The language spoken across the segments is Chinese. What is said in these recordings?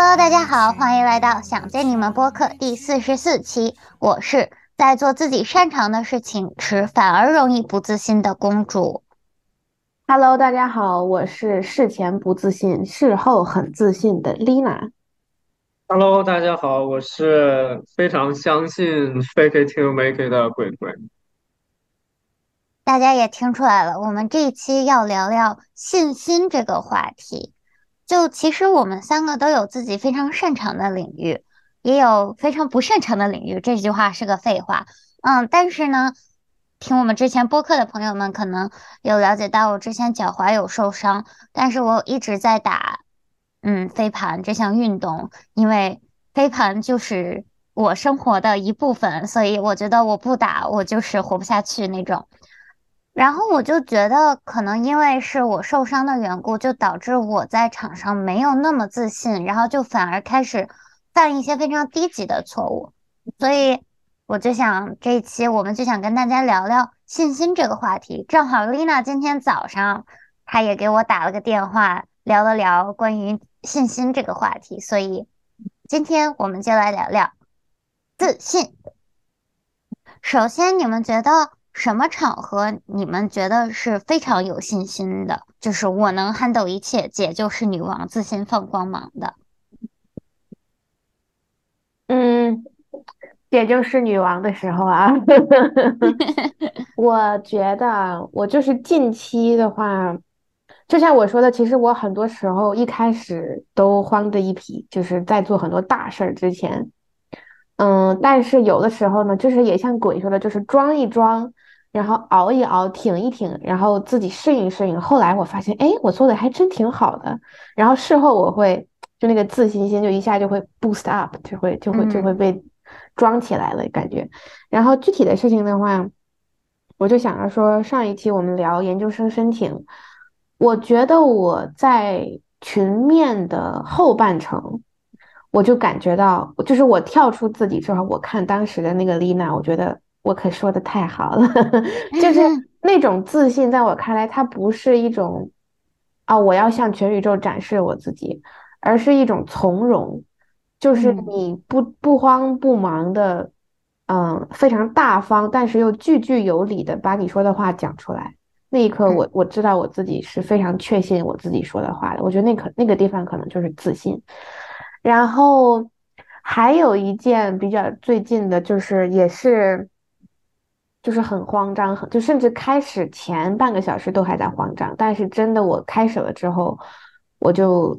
Hello，大家好，欢迎来到想见你们播客第四十四期。我是在做自己擅长的事情时反而容易不自信的公主。Hello，大家好，我是事前不自信，事后很自信的 Lina。Hello，大家好，我是非常相信 fake it till make it 的鬼鬼。大家也听出来了，我们这一期要聊聊信心这个话题。就其实我们三个都有自己非常擅长的领域，也有非常不擅长的领域。这句话是个废话，嗯，但是呢，听我们之前播客的朋友们可能有了解到，我之前脚踝有受伤，但是我一直在打，嗯，飞盘这项运动，因为飞盘就是我生活的一部分，所以我觉得我不打，我就是活不下去那种。然后我就觉得，可能因为是我受伤的缘故，就导致我在场上没有那么自信，然后就反而开始犯一些非常低级的错误。所以我就想这一期我们就想跟大家聊聊信心这个话题。正好丽娜今天早上她也给我打了个电话，聊了聊关于信心这个话题。所以今天我们就来聊聊自信。首先，你们觉得？什么场合你们觉得是非常有信心的？就是我能撼动一切，姐就是女王，自信放光芒的。嗯，姐就是女王的时候啊。我觉得我就是近期的话，就像我说的，其实我很多时候一开始都慌的一批，就是在做很多大事儿之前。嗯，但是有的时候呢，就是也像鬼说的，就是装一装。然后熬一熬，挺一挺，然后自己适应适应。后来我发现，哎，我做的还真挺好的。然后事后我会，就那个自信心就一下就会 boost up，就会就会就会被装起来了感觉。然后具体的事情的话，我就想着说，上一期我们聊研究生申请，我觉得我在群面的后半程，我就感觉到，就是我跳出自己之后，我看当时的那个丽娜，我觉得。我可说的太好了，就是那种自信，在我看来，它不是一种啊，我要向全宇宙展示我自己，而是一种从容，就是你不不慌不忙的，嗯，非常大方，但是又句句有理的把你说的话讲出来。那一刻，我我知道我自己是非常确信我自己说的话的。我觉得那可那个地方可能就是自信。然后还有一件比较最近的，就是也是。就是很慌张，很就甚至开始前半个小时都还在慌张，但是真的我开始了之后，我就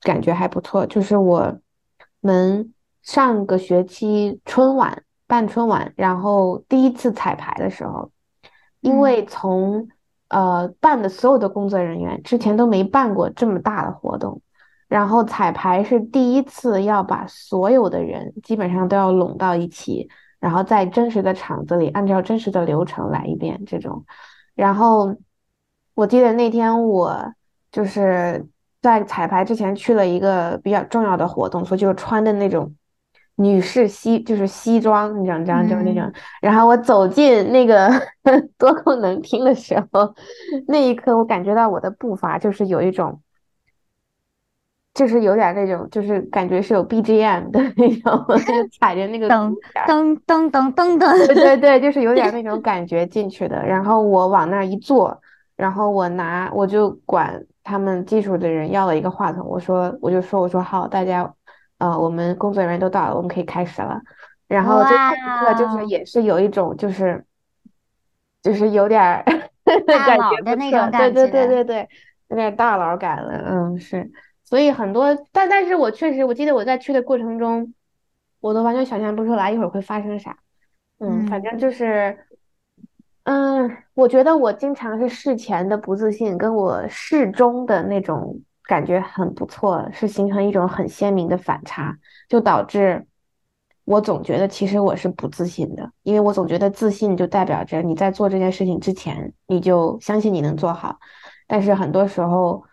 感觉还不错。就是我们上个学期春晚办春晚，然后第一次彩排的时候，因为从呃办的所有的工作人员之前都没办过这么大的活动，然后彩排是第一次要把所有的人基本上都要拢到一起。然后在真实的场子里，按照真实的流程来一遍这种。然后我记得那天我就是在彩排之前去了一个比较重要的活动，所以就穿的那种女士西，就是西装，你知道，这样就是那种。然后我走进那个 多功能厅的时候，那一刻我感觉到我的步伐就是有一种。就是有点那种，就是感觉是有 BGM 的那种，就踩着那个噔噔噔噔噔噔，对对 对，就是有点那种感觉进去的。然后我往那儿一坐，然后我拿我就管他们技术的人要了一个话筒，我说我就说我说好，大家呃我们工作人员都到了，我们可以开始了。然后这一刻就是也是有一种就是就是有点 大佬的那种感觉，对对对对对，有点大佬感了，嗯是。所以很多，但但是我确实，我记得我在去的过程中，我都完全想象不出来一会儿会发生啥。嗯，反正就是，嗯，我觉得我经常是事前的不自信，跟我事中的那种感觉很不错，是形成一种很鲜明的反差，就导致我总觉得其实我是不自信的，因为我总觉得自信就代表着你在做这件事情之前，你就相信你能做好，但是很多时候。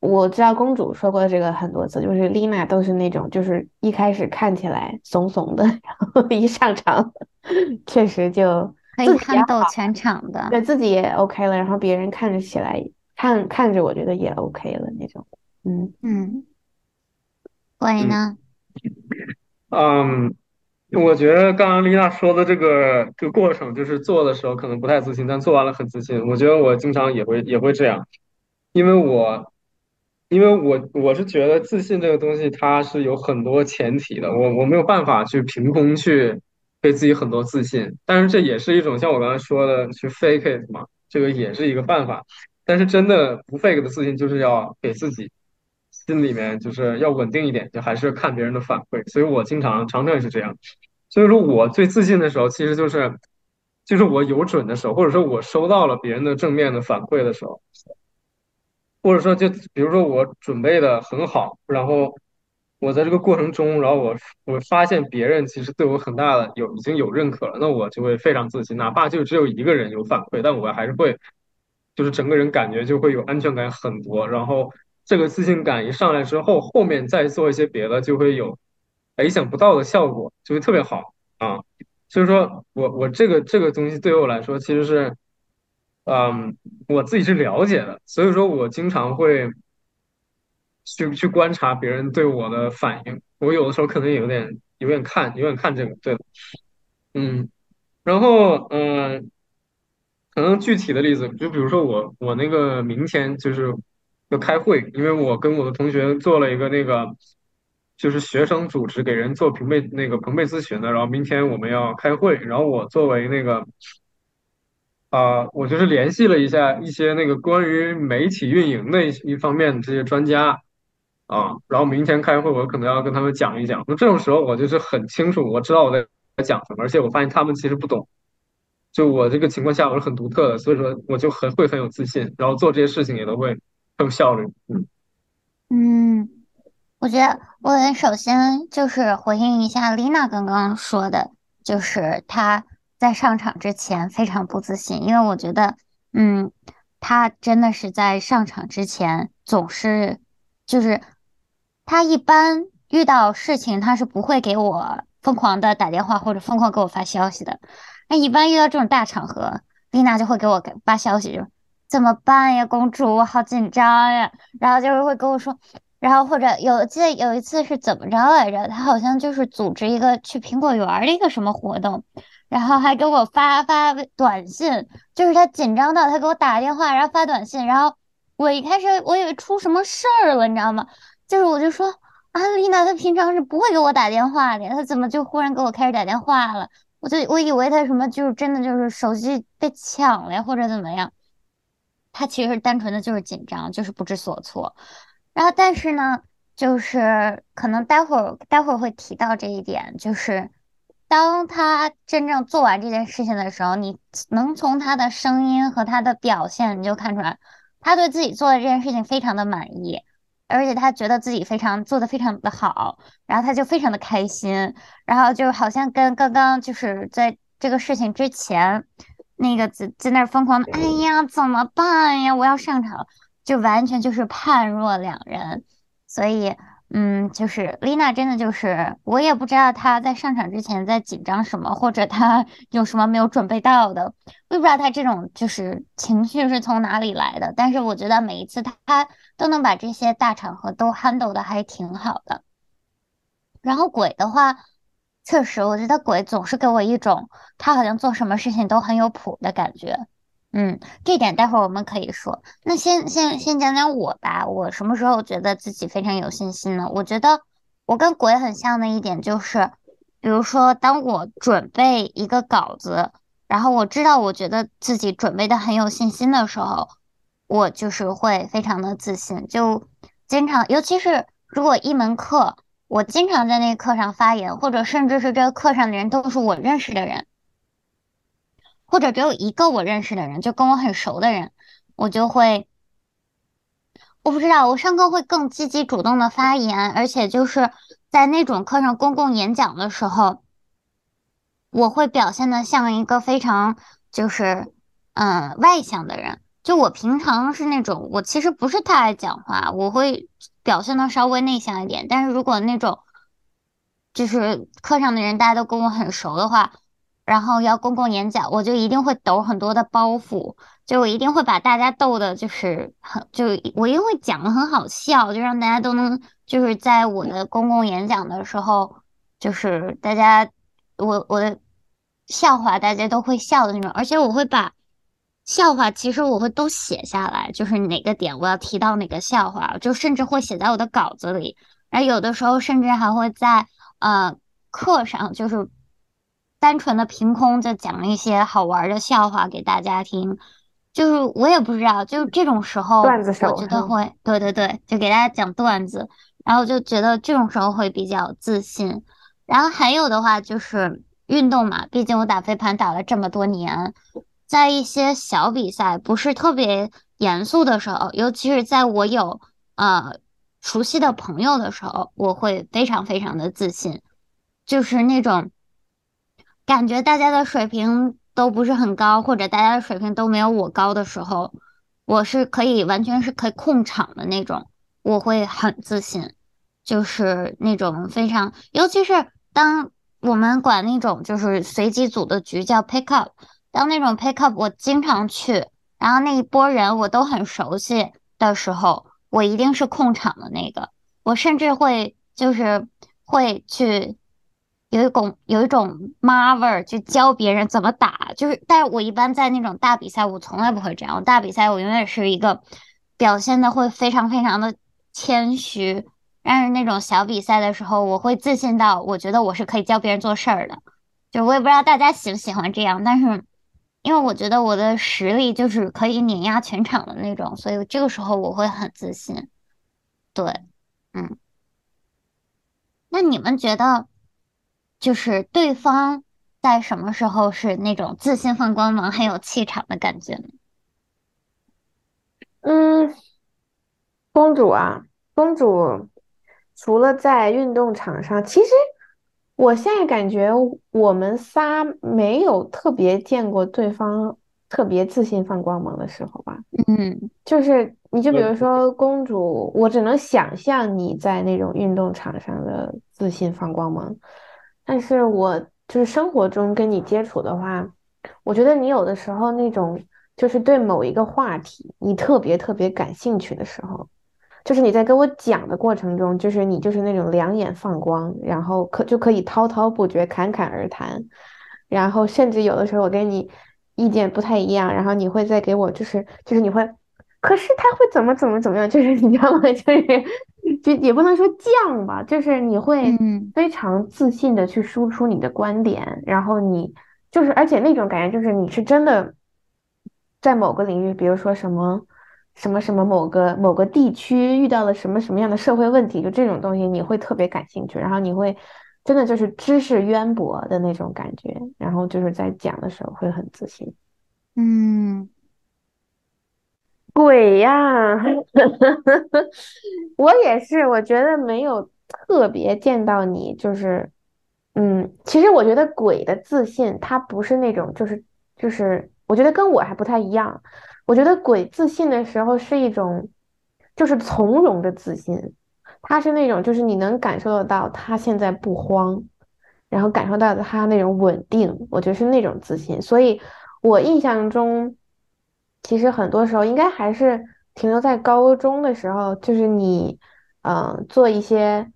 我知道公主说过这个很多次，就是丽娜都是那种，就是一开始看起来怂怂的，然后一上场，确实就可以撼动全场的，对自己也 OK 了，然后别人看着起来看看着，我觉得也 OK 了那种。嗯嗯，嗯鬼呢？嗯，我觉得刚刚丽娜说的这个这个过程，就是做的时候可能不太自信，但做完了很自信。我觉得我经常也会也会这样，因为我因为我我是觉得自信这个东西它是有很多前提的，我我没有办法去凭空去给自己很多自信，但是这也是一种像我刚才说的去 fake it 嘛，这个也是一个办法。但是真的不 fake 的自信，就是要给自己心里面就是要稳定一点，就还是看别人的反馈。所以我经常常常也是这样。所以说我最自信的时候，其实就是就是我有准的时候，或者说我收到了别人的正面的反馈的时候。或者说就比如说我准备的很好，然后我在这个过程中，然后我我发现别人其实对我很大的有已经有认可了，那我就会非常自信，哪怕就只有一个人有反馈，但我还是会就是整个人感觉就会有安全感很多，然后这个自信感一上来之后，后面再做一些别的就会有哎意想不到的效果，就会特别好啊。所以说我我这个这个东西对于我来说其实是。嗯，我自己是了解的，所以说我经常会去去观察别人对我的反应。我有的时候可能也有点有点看有点看这个，对，嗯，然后嗯，可能具体的例子，就比如说我我那个明天就是要开会，因为我跟我的同学做了一个那个就是学生组织给人做朋辈那个朋辈咨询的，然后明天我们要开会，然后我作为那个。啊，我就是联系了一下一些那个关于媒体运营的一一方面的这些专家啊，然后明天开会，我可能要跟他们讲一讲。那这种时候，我就是很清楚，我知道我在讲什么，而且我发现他们其实不懂。就我这个情况下，我是很独特的，所以说我就很会很有自信，然后做这些事情也都会很有效率。嗯嗯。我觉得我首先就是回应一下丽娜刚刚说的，就是她在上场之前非常不自信，因为我觉得，嗯，他真的是在上场之前总是，就是他一般遇到事情，他是不会给我疯狂的打电话或者疯狂给我发消息的。那一般遇到这种大场合，丽娜就会给我发消息，就怎么办呀，公主，我好紧张呀，然后就是会跟我说。然后或者有记得有一次是怎么着来着？他好像就是组织一个去苹果园的一个什么活动，然后还给我发发短信，就是他紧张到他给我打电话，然后发短信，然后我一开始我以为出什么事儿了，你知道吗？就是我就说啊，丽娜她平常是不会给我打电话的，她怎么就忽然给我开始打电话了？我就我以为她什么就是真的就是手机被抢了呀，或者怎么样？她其实单纯的就是紧张，就是不知所措。然后，但是呢，就是可能待会儿待会儿会提到这一点，就是当他真正做完这件事情的时候，你能从他的声音和他的表现，你就看出来，他对自己做的这件事情非常的满意，而且他觉得自己非常做的非常的好，然后他就非常的开心，然后就好像跟刚刚就是在这个事情之前，那个在在那儿疯狂的，哎呀，怎么办呀？我要上场。就完全就是判若两人，所以，嗯，就是丽娜真的就是，我也不知道她在上场之前在紧张什么，或者她 有什么没有准备到的，我也不知道她这种就是情绪是从哪里来的。但是我觉得每一次她都能把这些大场合都 handle 的还挺好的。然后鬼的话，确实，我觉得鬼总是给我一种他好像做什么事情都很有谱的感觉。嗯，这点待会儿我们可以说。那先先先讲讲我吧，我什么时候觉得自己非常有信心呢？我觉得我跟鬼很像的一点就是，比如说当我准备一个稿子，然后我知道我觉得自己准备的很有信心的时候，我就是会非常的自信，就经常，尤其是如果一门课，我经常在那个课上发言，或者甚至是这个课上的人都是我认识的人。或者只有一个我认识的人，就跟我很熟的人，我就会，我不知道，我上课会更积极主动的发言，而且就是在那种课上公共演讲的时候，我会表现的像一个非常就是嗯外向的人。就我平常是那种，我其实不是太爱讲话，我会表现的稍微内向一点。但是如果那种就是课上的人大家都跟我很熟的话，然后要公共演讲，我就一定会抖很多的包袱，就我一定会把大家逗的，就是很，就我一定会讲的很好笑，就让大家都能，就是在我的公共演讲的时候，就是大家我我的笑话大家都会笑的那种，而且我会把笑话，其实我会都写下来，就是哪个点我要提到哪个笑话，就甚至会写在我的稿子里，然后有的时候甚至还会在呃课上，就是。单纯的凭空就讲一些好玩的笑话给大家听，就是我也不知道，就是这种时候，段子手，我觉得会，对对对，就给大家讲段子，然后就觉得这种时候会比较自信。然后还有的话就是运动嘛，毕竟我打飞盘打了这么多年，在一些小比赛不是特别严肃的时候，尤其是在我有呃熟悉的朋友的时候，我会非常非常的自信，就是那种。感觉大家的水平都不是很高，或者大家的水平都没有我高的时候，我是可以完全是可以控场的那种，我会很自信，就是那种非常，尤其是当我们管那种就是随机组的局叫 pick up，当那种 pick up 我经常去，然后那一波人我都很熟悉的时候，我一定是控场的那个，我甚至会就是会去。有一种有一种妈味儿，就教别人怎么打，就是，但是我一般在那种大比赛，我从来不会这样。大比赛，我永远是一个表现的会非常非常的谦虚，但是那种小比赛的时候，我会自信到我觉得我是可以教别人做事儿的。就我也不知道大家喜不喜欢这样，但是因为我觉得我的实力就是可以碾压全场的那种，所以这个时候我会很自信。对，嗯，那你们觉得？就是对方在什么时候是那种自信放光芒、很有气场的感觉呢？嗯，公主啊，公主除了在运动场上，其实我现在感觉我们仨没有特别见过对方特别自信放光芒的时候吧？嗯，就是你就比如说公主，我只能想象你在那种运动场上的自信放光芒。但是我就是生活中跟你接触的话，我觉得你有的时候那种就是对某一个话题你特别特别感兴趣的时候，就是你在跟我讲的过程中，就是你就是那种两眼放光，然后可就可以滔滔不绝、侃侃而谈，然后甚至有的时候我跟你意见不太一样，然后你会再给我就是就是你会，可是他会怎么怎么怎么样，就是你知道吗？就是。就也不能说犟吧，就是你会非常自信的去输出你的观点，然后你就是，而且那种感觉就是你是真的在某个领域，比如说什么什么什么某个某个地区遇到了什么什么样的社会问题，就这种东西你会特别感兴趣，然后你会真的就是知识渊博的那种感觉，然后就是在讲的时候会很自信，嗯。鬼呀，我也是，我觉得没有特别见到你，就是，嗯，其实我觉得鬼的自信，他不是那种，就是就是，我觉得跟我还不太一样。我觉得鬼自信的时候是一种，就是从容的自信，他是那种，就是你能感受得到他现在不慌，然后感受到他那种稳定，我觉得是那种自信。所以我印象中。其实很多时候应该还是停留在高中的时候，就是你，嗯，做一些，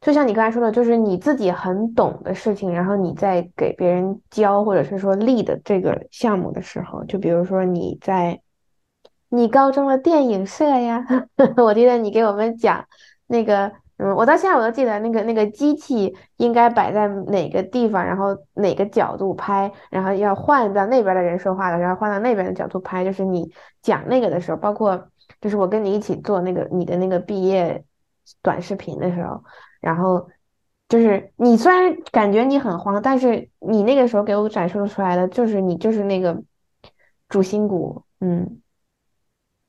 就像你刚才说的，就是你自己很懂的事情，然后你在给别人教或者是说立的这个项目的时候，就比如说你在你高中的电影社呀，我记得你给我们讲那个。嗯，我到现在我都记得那个那个机器应该摆在哪个地方，然后哪个角度拍，然后要换到那边的人说话的，然后换到那边的角度拍。就是你讲那个的时候，包括就是我跟你一起做那个你的那个毕业短视频的时候，然后就是你虽然感觉你很慌，但是你那个时候给我展示出来的就是你就是那个主心骨。嗯，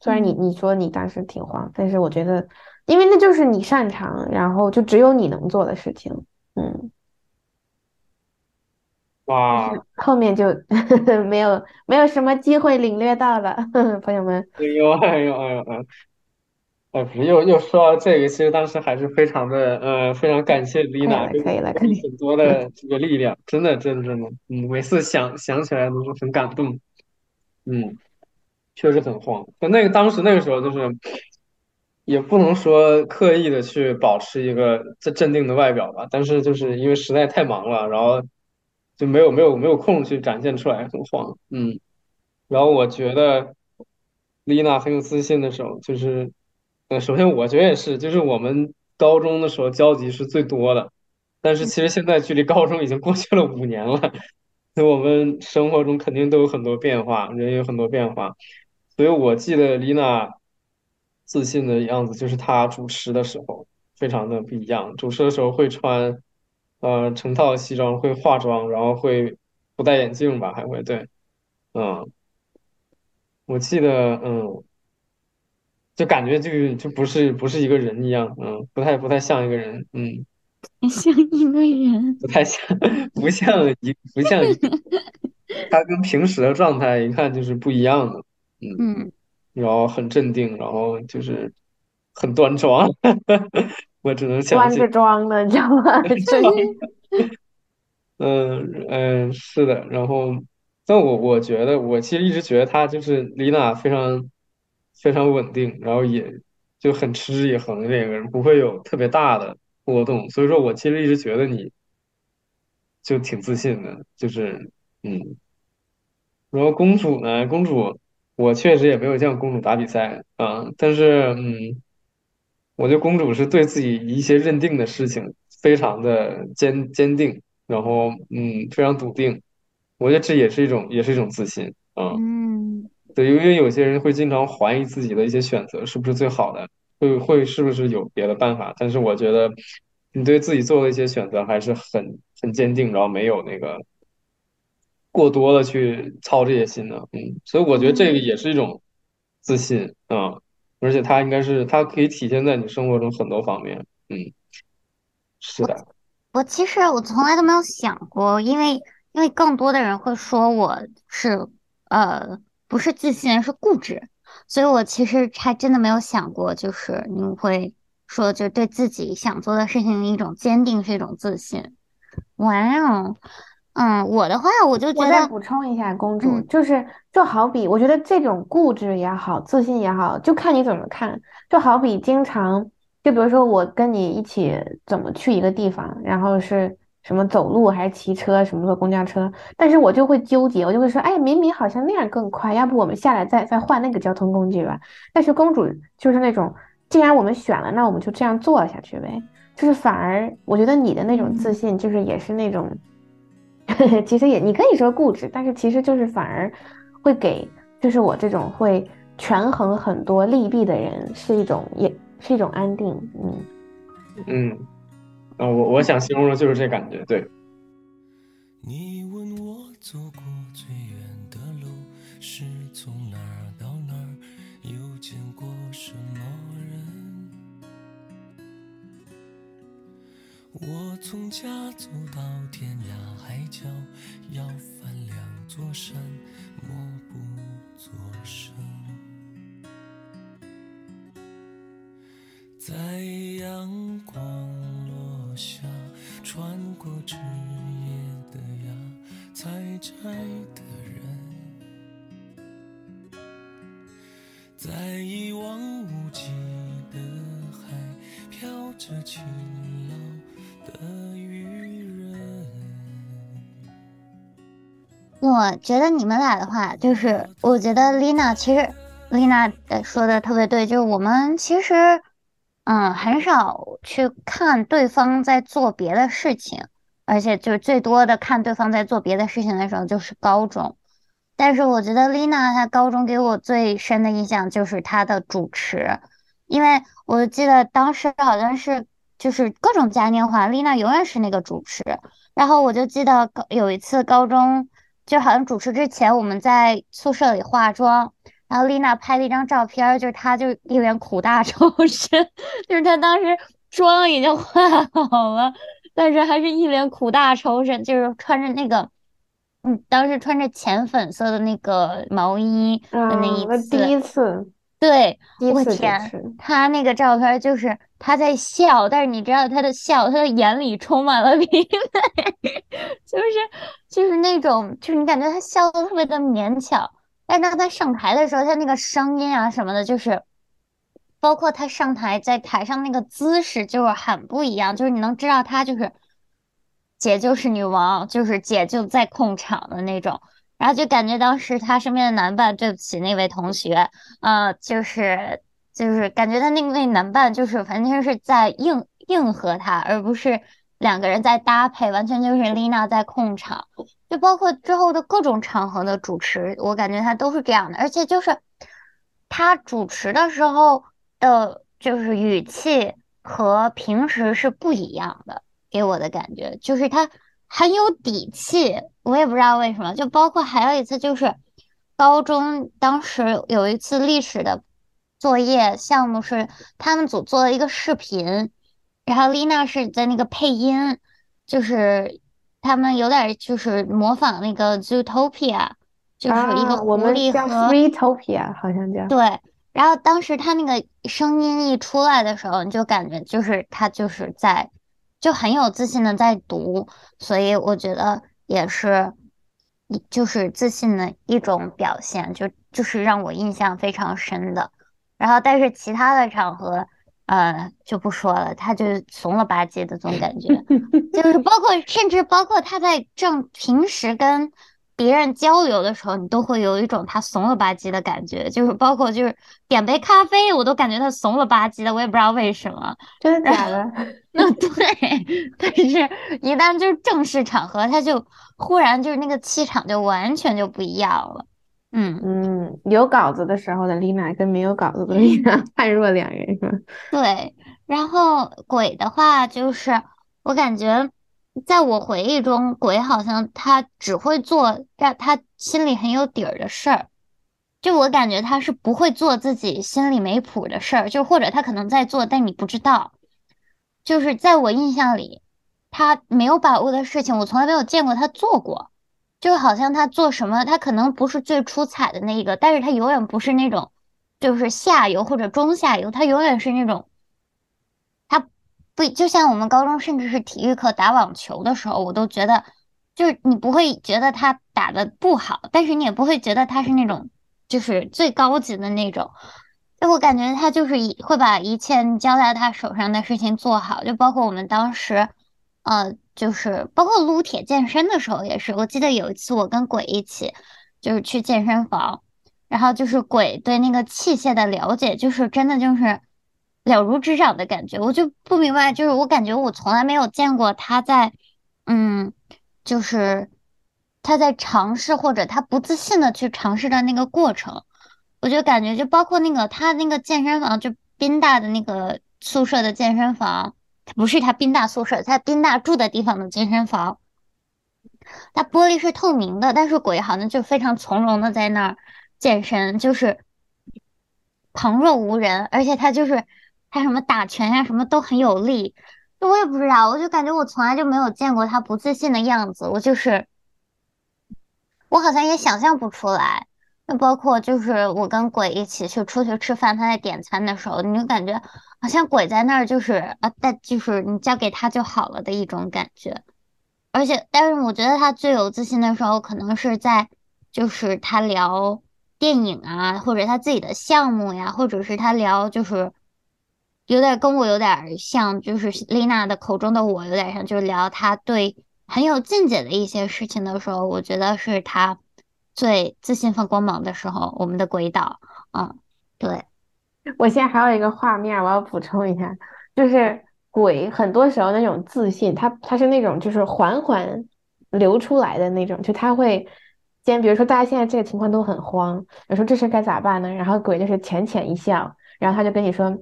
虽然你你说你当时挺慌，但是我觉得。因为那就是你擅长，然后就只有你能做的事情，嗯，哇，后面就 没有没有什么机会领略到了，朋友们。哎呦哎呦哎呦哎，哎，不是，又又说到这个，其实当时还是非常的，呃，非常感谢丽娜可以了，可以。给你很多的这个力量，真的，真的，真的，嗯，每次想想起来都是很感动，嗯，确实很慌。就那个当时那个时候，就是也不能说刻意的去保持一个这镇定的外表吧，但是就是因为实在太忙了，然后就没有没有没有空去展现出来，很慌，嗯。然后我觉得丽娜很有自信的时候，就是，呃，首先我觉得也是，就是我们高中的时候交集是最多的，但是其实现在距离高中已经过去了五年了，那我们生活中肯定都有很多变化，人有很多变化，所以我记得丽娜自信的样子，就是他主持的时候非常的不一样，主持的时候会穿呃成套西装，会化妆，然后会不戴眼镜吧，还会对，嗯。我记得，嗯，就感觉就就不是不是一个人一样，嗯，不太不太像一个人，嗯，像一个人，不太像，不像一不像一，他跟平时的状态一看就是不一样的，嗯，嗯，然后很镇定，然后就是很端庄，我只能想起，端着装的，你知道吗？嗯嗯，是的，然后，但我我觉得，我其实一直觉得他就是李娜非常非常稳定，然后也就很持之以恒的那个人，不会有特别大的波动，所以说我其实一直觉得你就挺自信的，就是嗯，然后公主呢，公主我确实也没有见过公主打比赛啊，但是嗯。我觉得公主是对自己一些认定的事情非常的坚坚定，然后嗯非常笃定。我觉得这也是一种也是一种自信啊。嗯，对，因为有些人会经常怀疑自己的一些选择是不是最好的，会会是不是有别的办法。但是我觉得你对自己做的一些选择还是很很坚定，然后没有那个过多的去操这些心的。嗯，所以我觉得这个也是一种自信啊。而且它应该是，它可以体现在你生活中很多方面。嗯，是的，我其实我从来都没有想过，因为因为更多的人会说我是呃不是自信，是固执，所以我其实还真的没有想过，就是你会说就对自己想做的事情的一种坚定是一种自信。哇哦，嗯，我的话我就觉得我再，补充一下，公主嗯就是就好比，我觉得这种固执也好，自信也好，就看你怎么看。就好比经常，就比如说我跟你一起怎么去一个地方，然后是什么走路还是骑车，什么坐公交车，但是我就会纠结，我就会说，哎，明明好像那样更快，要不我们下来再再换那个交通工具吧？但是公主就是那种，既然我们选了，那我们就这样做下去呗。就是反而我觉得你的那种自嗯。信，就是也是那种。其实也你可以说固执，但是其实就是反而会给，就是我这种会权衡很多利弊的人是一种也是一种安定，嗯。嗯，啊，我我想形容的就是这感觉。对，你问我走过我从家走到天涯海角，要翻两座山，默不作声。在阳光落下，穿过枝叶的芽，采摘的人，在一望无际的海，飘着勤劳的渔人。我觉得你们俩的话，就是我觉得丽娜其实丽娜呃说的特别对，就是我们其实嗯很少去看对方在做别的事情，而且就是最多的看对方在做别的事情的时候就是高中。但是我觉得丽娜她高中给我最深的印象就是她的主持，因为我记得当时好像是就是各种嘉年华，丽娜永远是那个主持。然后我就记得高有一次高中，就好像主持之前我们在宿舍里化妆，然后丽娜拍了一张照片儿，就是她就一脸苦大仇深，就是她当时妆已经化好了，但是还是一脸苦大仇深，就是穿着那个，嗯，当时穿着浅粉色的那个毛衣的那一次，第一次主我天，持，他那个照片就是他在笑，但是你知道他的笑，他的眼里充满了 疲惫，就是就是那种，就是你感觉他笑的特别的勉强，但当他上台的时候，他那个声音啊什么的，就是包括他上台在台上那个姿势，就是很不一样，就是你能知道他就是姐就是女王，就是姐就在控场的那种。然后就感觉当时他身边的男伴，对不起那位同学，呃，就是就是感觉他那位男伴就是完全是在应应和他，而不是两个人在搭配，完全就是丽娜在控场。就包括之后的各种场合的主持，我感觉他都是这样的，而且就是他主持的时候的，就是语气和平时是不一样的，给我的感觉就是他很有底气，我也不知道为什么。就包括还有一次，就是高中当时有一次历史的作业项目是他们组做了一个视频，然后丽娜是在那个配音，就是他们有点就是模仿那个 Zootopia，就是一个狐狸和 Freetopia，好像叫。对，然后当时他那个声音一出来的时候，你就感觉就是他就是在就很有自信的在读，所以我觉得也是一就是自信的一种表现，就就是让我印象非常深的。然后但是其他的场合，呃，就不说了，他就怂了吧唧的这种感觉。就是包括甚至包括他在正平时跟别人交流的时候，你都会有一种他怂了吧唧的感觉，就是包括就是点杯咖啡，我都感觉他怂了吧唧的，我也不知道为什么。真的假的？那对，但是一旦就是正式场合，他就忽然就是那个气场就完全就不一样了。嗯，嗯，有稿子的时候的丽娜跟没有稿子的丽娜 判若两人，是吧？对。然后鬼的话，就是我感觉，在我回忆中，鬼好像他只会做让他心里很有底儿的事儿。就我感觉他是不会做自己心里没谱的事儿，就或者他可能在做，但你不知道。就是在我印象里，他没有把握的事情，我从来没有见过他做过。就好像他做什么，他可能不是最出彩的那一个，但是他永远不是那种就是下游或者中下游，他永远是那种。不就像我们高中甚至是体育课打网球的时候，我都觉得，就是你不会觉得他打的不好，但是你也不会觉得他是那种就是最高级的那种。就我感觉他就是会把一切交在他手上的事情做好，就包括我们当时，呃，就是包括撸铁健身的时候也是。我记得有一次我跟鬼一起，就是去健身房，然后就是鬼对那个器械的了解，就是真的就是了如指掌的感觉。我就不明白，就是我感觉我从来没有见过他在，嗯，就是他在尝试或者他不自信的去尝试的那个过程。我就感觉，就包括那个他那个健身房，就宾大的那个宿舍的健身房，不是他宾大宿舍，在宾大住的地方的健身房，它玻璃是透明的，但是鬼好像就非常从容的在那儿健身，就是旁若无人，而且他就是他什么打拳呀、什么都很有力，我也不知道，我就感觉我从来就没有见过他不自信的样子，我就是我好像也想象不出来。那包括就是我跟鬼一起去出去吃饭，他在点餐的时候，你就感觉好像鬼在那儿就是啊，但就是你交给他就好了的一种感觉。而且，但是我觉得他最有自信的时候，可能是在就是他聊电影啊，或者他自己的项目呀，或者是他聊就是有点跟我有点像，就是丽娜的口中的我有点像，就是聊他对很有见解的一些事情的时候，我觉得是他。最自信放光芒的时候，我们的鬼岛，嗯，对，我现在还有一个画面，我要补充一下，就是鬼很多时候那种自信，他他是那种就是缓缓流出来的那种，就他会先比如说大家现在这个情况都很慌，我说这事该咋办呢？然后鬼就是浅浅一笑，然后他就跟你说。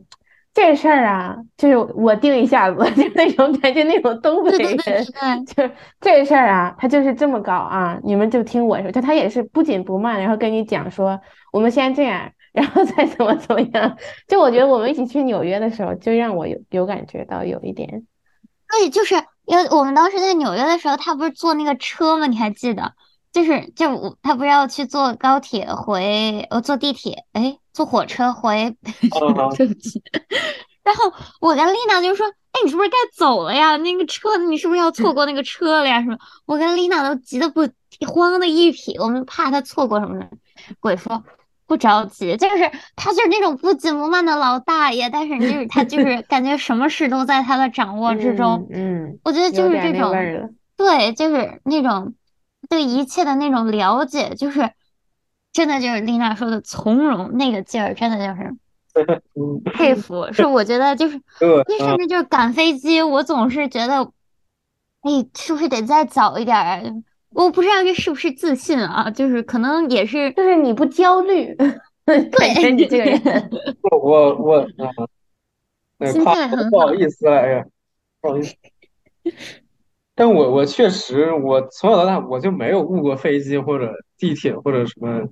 这事儿啊，就是我定一下子，就那种感觉，那种东北人，就这事儿啊，他就是这么搞啊，你们就听我说，就他也是不紧不慢，然后跟你讲说，我们先这样，然后再怎么怎么样。就我觉得我们一起去纽约的时候，就让我有有感觉到有一点，对，就是因为我们当时在纽约的时候，他不是坐那个车吗？你还记得？就是就我他不是要去坐高铁回，呃，坐地铁，哎，坐火车回，啊，对不起。然后我跟丽娜就说：“哎，你是不是该走了呀？那个车，你是不是要错过那个车了呀？什么？”我跟丽娜都急得不慌的一匹，我们怕他错过什么的？鬼说不着急，就是他就是那种不紧不慢的老大爷，但是就是他就是感觉什么事都在他的掌握之中。嗯，嗯我觉得就是这种。对，就是那种对一切的那种了解，就是真的就是丽娜说的从容那个劲儿，真的就是 嗯，佩服。是我觉得就是，对，因为啊甚至就是赶飞机，我总是觉得，哎，是不是得再早一点儿啊？我不知道这是不是自信啊，就是可能也是就是你不焦虑，感觉你这个人，我我我啊，对，心夸态很好不好意思了，哎呀，不好意思。但我我确实，我从小到大我就没有误过飞机或者地铁或者什么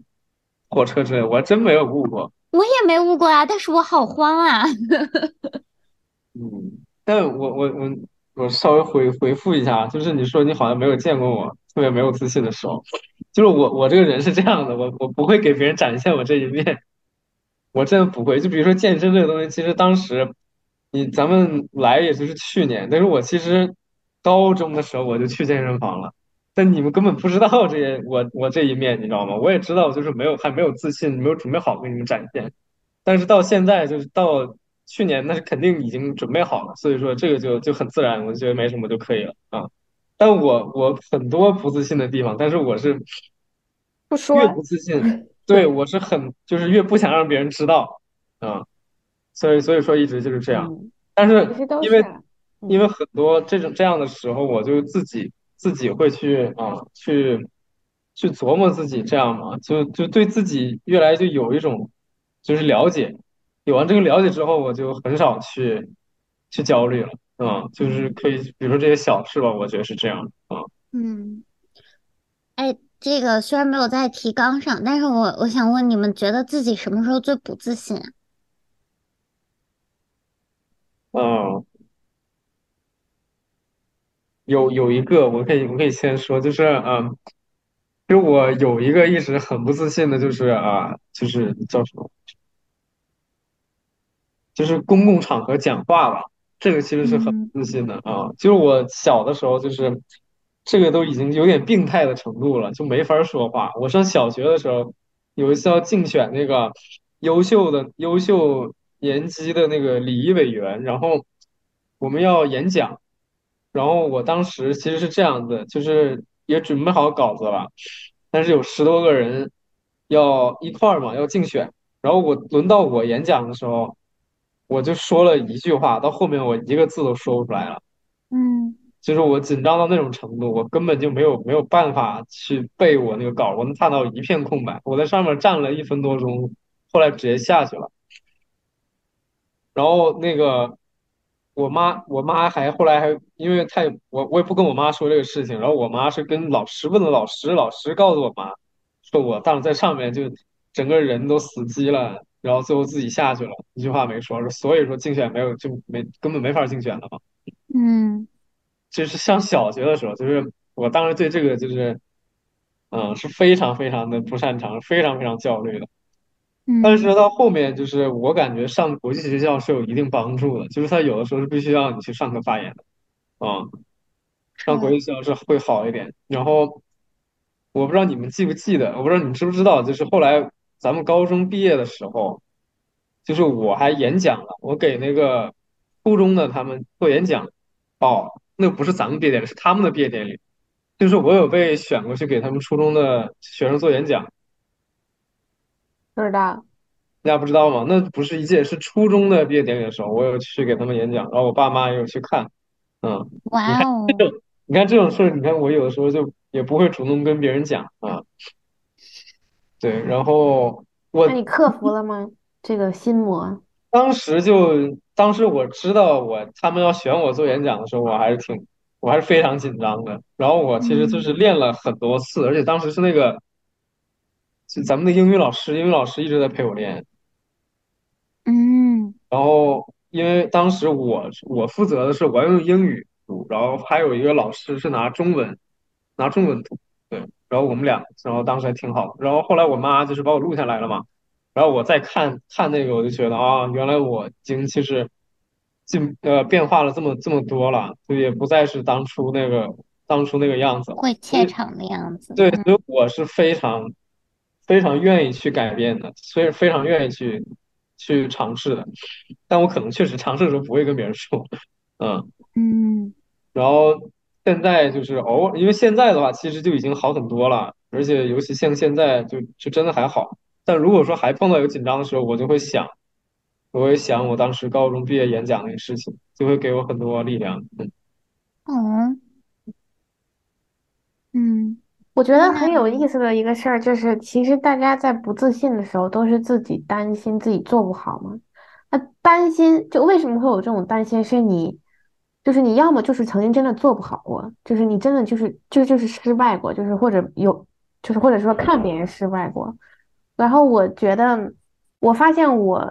火车之类，我还真没有误过。我也没误过啊，但是我好慌啊。嗯，但我我我我稍微回回复一下，就是你说你好像没有见过我特别没有自信的时候，就是我我这个人是这样的，我我不会给别人展现我这一面，我真的不会。就比如说健身这个东西，其实当时你咱们来也就是去年，但是我其实高中的时候我就去健身房了，但你们根本不知道这些我我这一面，你知道吗？我也知道，就是没有还没有自信，没有准备好给你们展现。但是到现在就是到去年，那是肯定已经准备好了，所以说这个就就很自然，我觉得没什么就可以了啊。但我我很多不自信的地方，但是我是不说越不自信，对我是很就是越不想让别人知道啊，所以所以说一直就是这样。嗯，但是因为因为很多这种这样的时候，我就自己自己会去啊去去琢磨自己这样嘛，就就对自己越来就有一种就是了解，有完这个了解之后，我就很少去去焦虑了，啊，就是可以比如说这些小事吧，我觉得是这样的啊，嗯，哎，这个虽然没有在提纲上，但是我我想问你们，觉得自己什么时候最不自信啊？嗯，有有一个我可以我可以先说，就是嗯，就我有一个一直很不自信的，就是啊，就是叫什么？就是公共场合讲话吧，这个其实是很自信的啊。就是我小的时候，就是这个都已经有点病态的程度了，就没法说话。我上小学的时候，有一次要竞选那个优秀的优秀年级的那个礼仪委员，然后我们要演讲，然后我当时其实是这样子，就是也准备好稿子了，但是有十多个人要一块儿嘛，要竞选。然后我轮到我演讲的时候，我就说了一句话，到后面我一个字都说不出来了，嗯就是我紧张到那种程度，我根本就没有没有办法去背我那个稿，我能看到一片空白。我在上面站了一分多钟，后来直接下去了。然后那个我妈，我妈还后来还，因为太我我也不跟我妈说这个事情，然后我妈是跟老师问了老师，老师告诉我妈，说我当时在上面就整个人都死机了，然后最后自己下去了，一句话没说，所以说竞选没有就没根本没法竞选了嘛。嗯就是上小学的时候，就是我当时对这个就是嗯是非常非常的不擅长，非常非常焦虑的。但是嗯到后面，就是我感觉上国际学校是有一定帮助的，就是他有的时候是必须要你去上课发言的，啊、上国际学校是会好一点。然后我不知道你们记不记得，我不知道你们知不知道，就是后来咱们高中毕业的时候，就是我还演讲了，我给那个初中的他们做演讲，哦，那不是咱们毕业典礼，是他们的毕业典礼，就是我有被选过去给他们初中的学生做演讲。不知道，大家不知道吗？那不是一届，是初中的毕业典礼的时候，我有去给他们演讲，然后我爸妈也有去看。嗯，哇哦，你看这种事儿，你看我有的时候就也不会主动跟别人讲啊。对，然后我那你克服了吗？这个心魔，当时就，当时我知道我他们要选我做演讲的时候，我还是挺，我还是非常紧张的。然后我其实就是练了很多次，而且当时是那个，就咱们的英语老师，英语老师一直在陪我练。嗯然后因为当时我我负责的是我要用英语读，然后还有一个老师是拿中文拿中文读，对，然后我们俩，然后当时还挺好，然后后来我妈就是把我录下来了嘛，然后我再看看那个，我就觉得啊，原来我已经其实进呃变化了这么这么多了，就也不再是当初那个当初那个样子了，会怯场的样子。对，嗯所以我是非常非常愿意去改变的，所以非常愿意去去尝试的，但我可能确实尝试的时候不会跟别人说，嗯。嗯然后现在就是偶尔，因为现在的话其实就已经好很多了，而且尤其像现在就就真的还好。但如果说还碰到有紧张的时候，我就会想，我会想我当时高中毕业演讲那个事情，就会给我很多力量。嗯哦嗯我觉得很有意思的一个事儿就是，其实大家在不自信的时候，都是自己担心自己做不好嘛。那担心，就为什么会有这种担心？是你，就是你要么就是曾经真的做不好过，就是你真的就是就就是失败过，就是或者有，就是或者说看别人失败过。然后我觉得，我发现我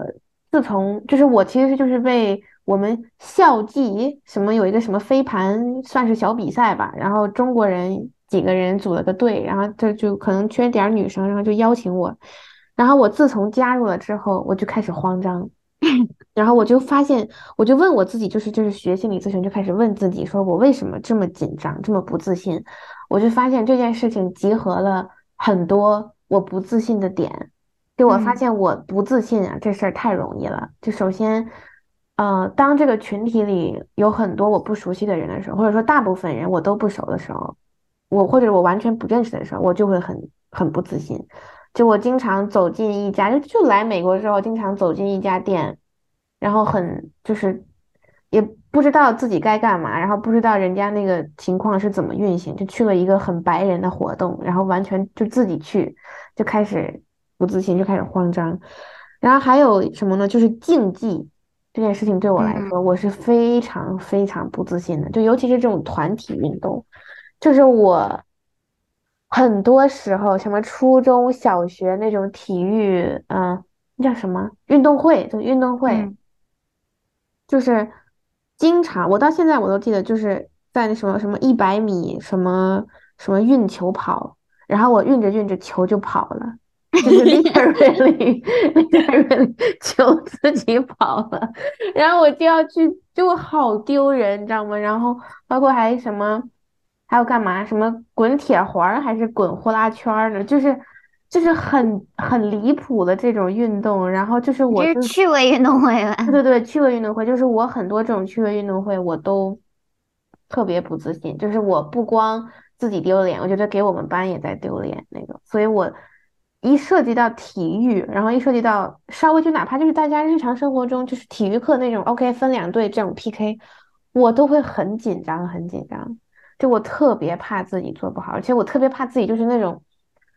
自从就是我其实就是被我们校际什么有一个什么飞盘算是小比赛吧，然后中国人几个人组了个队，然后就就可能缺点儿女生，然后就邀请我，然后我自从加入了之后，我就开始慌张。然后我就发现，我就问我自己，就是就是学心理咨询，就开始问自己，说我为什么这么紧张，这么不自信？我就发现这件事情集合了很多我不自信的点。就我发嗯现我不自信啊，这事儿太容易了。就首先，呃，当这个群体里有很多我不熟悉的人的时候，或者说大部分人我都不熟的时候，我或者我完全不认识的时候，我就会很很不自信。就我经常走进一家，就就来美国之后，经常走进一家店，然后很就是也不知道自己该干嘛，然后不知道人家那个情况是怎么运行，就去了一个很白人的活动，然后完全就自己去，就开始不自信，就开始慌张。然后还有什么呢？就是竞技这件事情对我来嗯说，我是非常非常不自信的，就尤其是这种团体运动，就是我。很多时候，什么初中小学那种体育，嗯、那叫什么运动会？对，运动会，嗯就是经常，我到现在我都记得，就是在那什么什么一百米什么什么运球跑，然后我运着运着球就跑了，就是 literally literally 球自己跑了，然后我就要去，就好丢人，你知道吗？然后包括还什么，还有干嘛？什么滚铁环儿还是滚呼啦圈儿的，就是就是很很离谱的这种运动。然后就是我就是趣味运动会吧？对对对，趣味运动会就是我很多这种趣味运动会我都特别不自信，就是我不光自己丢脸，我觉得给我们班也在丢脸那个，所以我一涉及到体育，然后一涉及到稍微就哪怕就是大家日常生活中就是体育课那种 OK 分两队这种 PK，我都会很紧张很紧张，就我特别怕自己做不好，而且我特别怕自己就是那种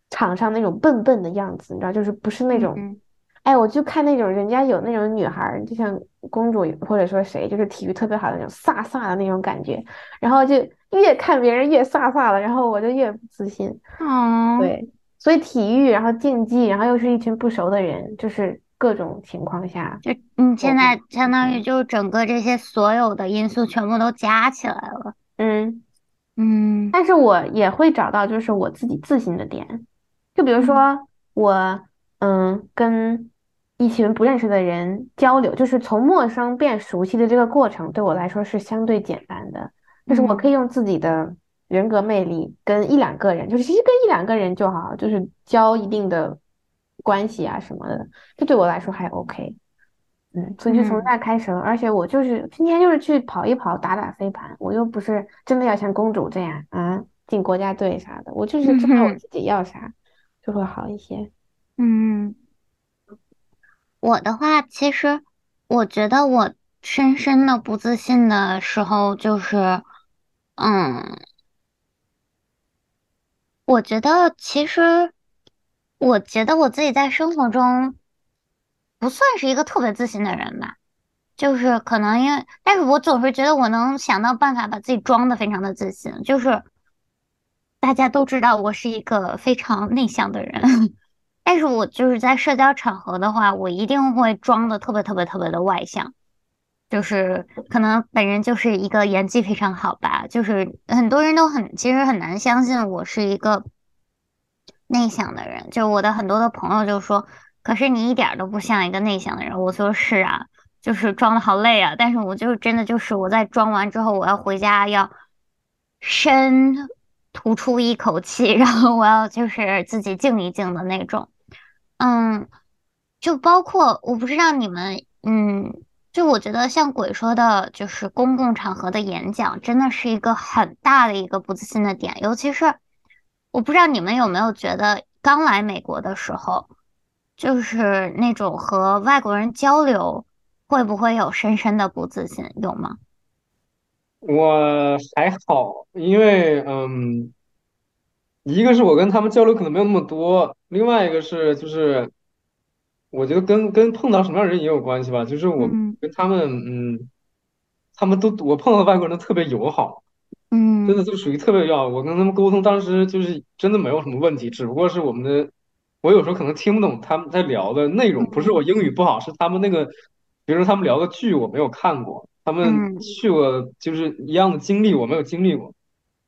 场上那种笨笨的样子，你知道，就是不是那种。嗯哎，我就看那种人家有那种女孩儿，就像公主或者说谁，就是体育特别好的那种飒飒的那种感觉，然后就越看别人越飒飒了，然后我就越不自信。哦，对，所以体育，然后竞技，然后又是一群不熟的人，就是各种情况下，就你现在相当于嗯就整个这些所有的因素全部都加起来了。嗯，嗯。但是我也会找到就是我自己自信的点，就比如说我嗯跟一群不认识的人交流，就是从陌生变熟悉的这个过程对我来说是相对简单的，就是我可以用自己的人格魅力跟一两个人，就是其实跟一两个人就好，就是交一定的关系啊什么的，这对我来说还 OK。嗯，所以就从嗯。那开始了，而且我就是今天就是去跑一跑，打打飞盘，我又不是真的要像公主这样啊进国家队啥的，我就是知道我自己要啥，就会好一些。嗯，我的话，其实我觉得我深深的不自信的时候，就是，嗯，我觉得其实，我觉得我自己在生活中不算是一个特别自信的人吧。就是可能因为，但是我总是觉得我能想到办法把自己装的非常的自信，就是大家都知道我是一个非常内向的人，但是我就是在社交场合的话，我一定会装的特别特别特别的外向，就是可能本人就是一个演技非常好吧，就是很多人都很其实很难相信我是一个内向的人。就我的很多的朋友就说，可是你一点都不像一个内向的人。我说是啊，就是装的好累啊。但是我就真的就是我在装完之后，我要回家要深吐出一口气，然后我要就是自己静一静的那种。嗯，就包括我不知道你们，嗯。就我觉得，像鬼说的，就是公共场合的演讲，真的是一个很大的一个不自信的点。尤其是，我不知道你们有没有觉得，刚来美国的时候，就是那种和外国人交流，会不会有深深的不自信？有吗？我还好，因为嗯，一个是我跟他们交流可能没有那么多，另外一个是就是。我觉得跟跟碰到什么样的人也有关系吧，就是我跟他们，嗯，他们都我碰到的外国人都特别友好，嗯，真的就属于特别要。我跟他们沟通，当时就是真的没有什么问题，只不过是我们的，我有时候可能听不懂他们在聊的内容，不是我英语不好，是他们那个，比如说他们聊的剧我没有看过，他们去过就是一样的经历我没有经历过，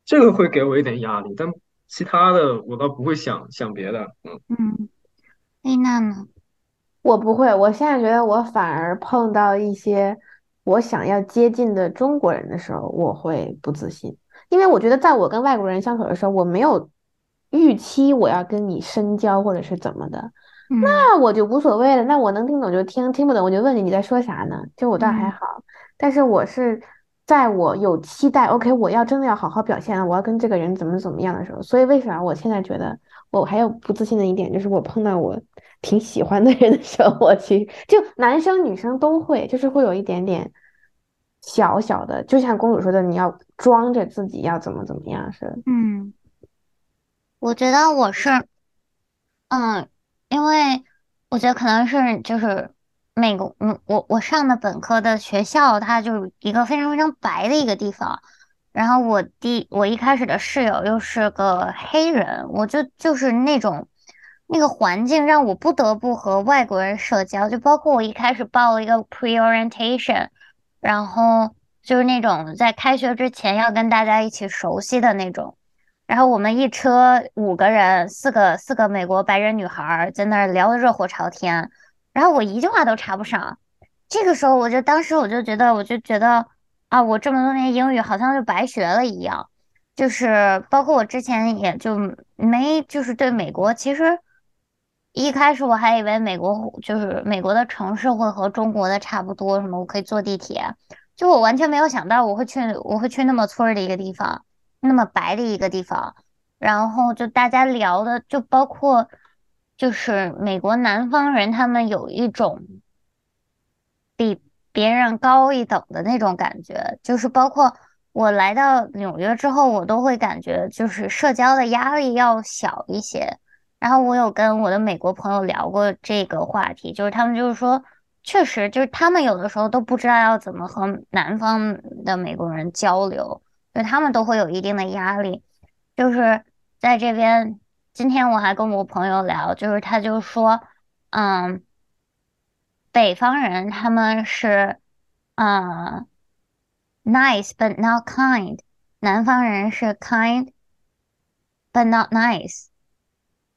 这个会给我一点压力，但其他的我倒不会想想别的，嗯。嗯，丽娜呢？我不会，我现在觉得我反而碰到一些我想要接近的中国人的时候，我会不自信，因为我觉得在我跟外国人相处的时候，我没有预期我要跟你深交或者是怎么的，那我就无所谓了，那我能听懂就听，听不懂我就问你你在说啥呢？就我倒还好，但是我是在我有期待，OK，我要真的要好好表现了，我要跟这个人怎么怎么样的时候，所以为啥我现在觉得我还有不自信的一点，就是我碰到我。挺喜欢的人的时候，我其实就男生女生都会，就是会有一点点小小的，就像公主说的，你要装着自己要怎么怎么样似的。嗯，我觉得我是，嗯，因为我觉得可能是就是美国，嗯，我我上的本科的学校，它就是一个非常非常白的一个地方，然后我第我一开始的室友又是个黑人，我就就是那种。那个环境让我不得不和外国人社交，就包括我一开始报了一个 pre-orientation，然后就是那种在开学之前要跟大家一起熟悉的那种。然后我们一车五个人，四个四个美国白人女孩在那儿聊得热火朝天，然后我一句话都插不上。这个时候我就当时我就觉得，我就觉得啊，我这么多年英语好像就白学了一样。就是包括我之前也就没就是对美国其实。一开始我还以为美国就是美国的城市会和中国的差不多，什么我可以坐地铁，就我完全没有想到我会去我会去那么村儿的一个地方，那么白的一个地方，然后就大家聊的就包括就是美国南方人他们有一种比别人高一等的那种感觉，就是包括我来到纽约之后，我都会感觉就是社交的压力要小一些。然后我有跟我的美国朋友聊过这个话题，就是他们就是说，确实就是他们有的时候都不知道要怎么和南方的美国人交流，就他们都会有一定的压力。就是在这边，今天我还跟我朋友聊，就是他就说，嗯，北方人他们是，嗯，nice but not kind，南方人是 kind but not nice。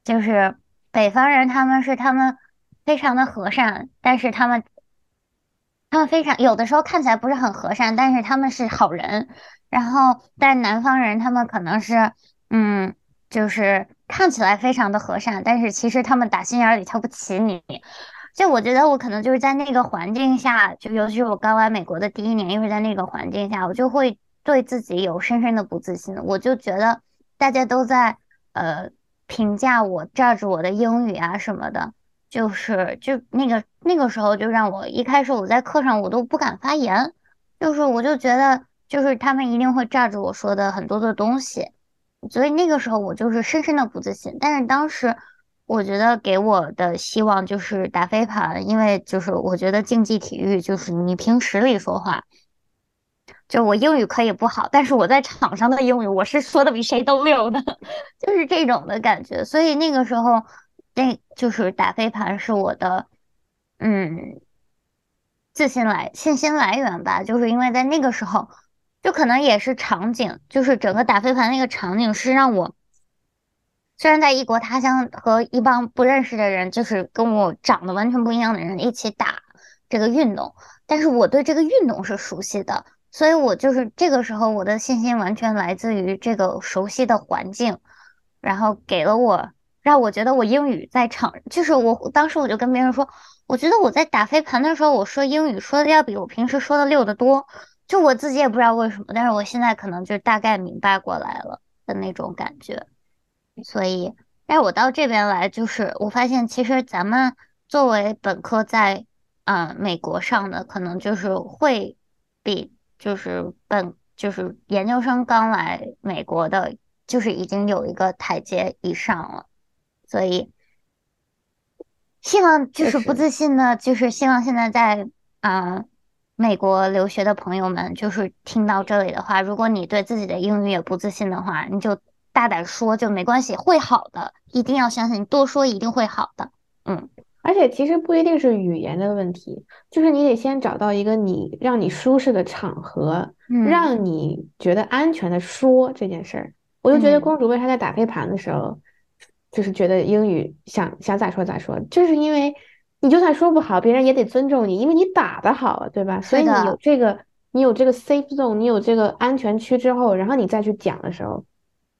就是北方人，他们是他们非常的和善，但是他们他们非常有的时候看起来不是很和善，但是他们是好人。然后，但南方人他们可能是嗯，就是看起来非常的和善，但是其实他们打心眼里瞧不起你。就我觉得我可能就是在那个环境下，就尤其是我刚来美国的第一年，因为在那个环境下，我就会对自己有深深的不自信。我就觉得大家都在呃。评价我、judge 我的英语啊什么的，就是就那个那个时候就让我一开始我在课上我都不敢发言，就是我就觉得就是他们一定会 judge 我说的很多的东西，所以那个时候我就是深深的不自信。但是当时我觉得给我的希望就是打飞盘，因为就是我觉得竞技体育就是你凭实力说话。就我英语可以不好，但是我在场上的英语我是说的比谁都溜的，就是这种的感觉。所以那个时候，那就是打飞盘是我的，嗯，自信来信心来源吧。就是因为在那个时候，就可能也是场景，就是整个打飞盘那个场景是让我虽然在异国他乡和一帮不认识的人，就是跟我长得完全不一样的人一起打这个运动，但是我对这个运动是熟悉的，所以我就是这个时候我的信心完全来自于这个熟悉的环境，然后给了我让我觉得我英语在场，就是我当时我就跟别人说，我觉得我在打飞盘的时候，我说英语说的要比我平时说的溜得多，就我自己也不知道为什么，但是我现在可能就大概明白过来了的那种感觉。所以，但是我到这边来，就是我发现，其实咱们作为本科在嗯美国上的，可能就是会比就是本就是研究生刚来美国的，就是已经有一个台阶以上了。所以，希望就是不自信的，就是希望现在在啊美国留学的朋友们，就是听到这里的话，如果你对自己的英语也不自信的话，你就。大胆说就没关系，会好的，一定要相信，多说一定会好的。嗯，而且其实不一定是语言的问题，就是你得先找到一个你让你舒适的场合，让你觉得安全的说这件事儿。我就觉得公主为啥在打飞盘的时候，就是觉得英语想想咋说咋说，就是因为你就算说不好，别人也得尊重你，因为你打的好，对吧？所以你有这个，你有这个 safe zone，你有这个安全区之后，然后你再去讲的时候。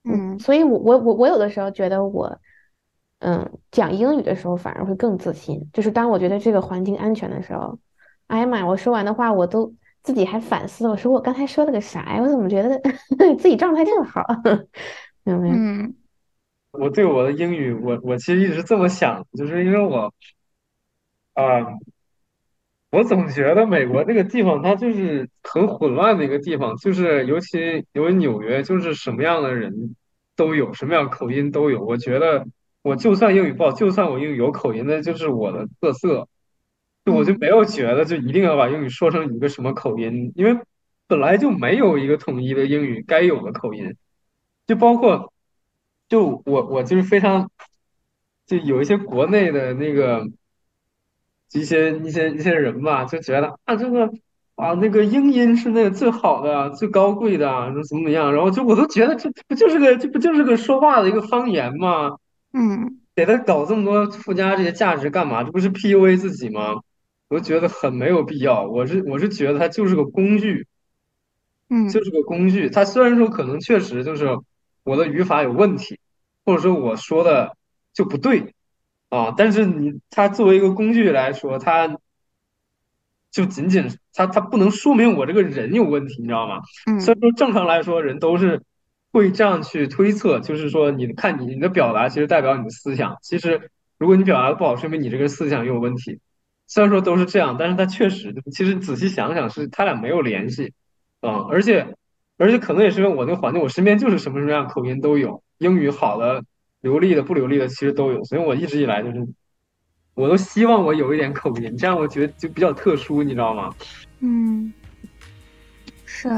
嗯，所以，我我我我有的时候觉得我，嗯，讲英语的时候反而会更自信。就是当我觉得这个环境安全的时候，哎呀妈呀，我说完的话我都自己还反思，我说我刚才说了个啥呀？我怎么觉得 自己状态这么好？有没有？嗯，我对我的英语，我我其实一直这么想，就是因为我，啊。我总觉得美国这个地方，它就是很混乱的一个地方，就是尤其有纽约，就是什么样的人都有，什么样口音都有。我觉得我就算英语不好，就算我英语有口音，那就是我的特色。就我就没有觉得就一定要把英语说成一个什么口音，因为本来就没有一个统一的英语该有的口音。就包括，就我我就是非常，就有一些国内的那个。一些一些一些人吧，就觉得啊，这个啊，那个英音是那个最好的、最高贵的，说怎么怎么样，然后就我都觉得这不就是个这不就是个说话的一个方言吗？嗯，给他搞这么多附加这些价值干嘛？这不是 PUA 自己吗？我觉得很没有必要。我是我是觉得它就是个工具，嗯，就是个工具。它虽然说可能确实就是我的语法有问题，或者说我说的就不对。啊，但是你它作为一个工具来说，它就仅仅它它不能说明我这个人有问题，你知道吗？嗯。所以说正常来说，人都是会这样去推测，就是说，你看你你的表达其实代表你的思想。其实如果你表达的不好，说明你这个思想也有问题。虽然说都是这样，但是它确实，其实仔细想想是他俩没有联系啊。而且而且可能也是因为我那个环境，我身边就是什么什么样口音都有，英语好的。流利的、不流利的，其实都有，所以我一直以来就是，我都希望我有一点口音，这样我觉得就比较特殊，你知道吗？嗯，是，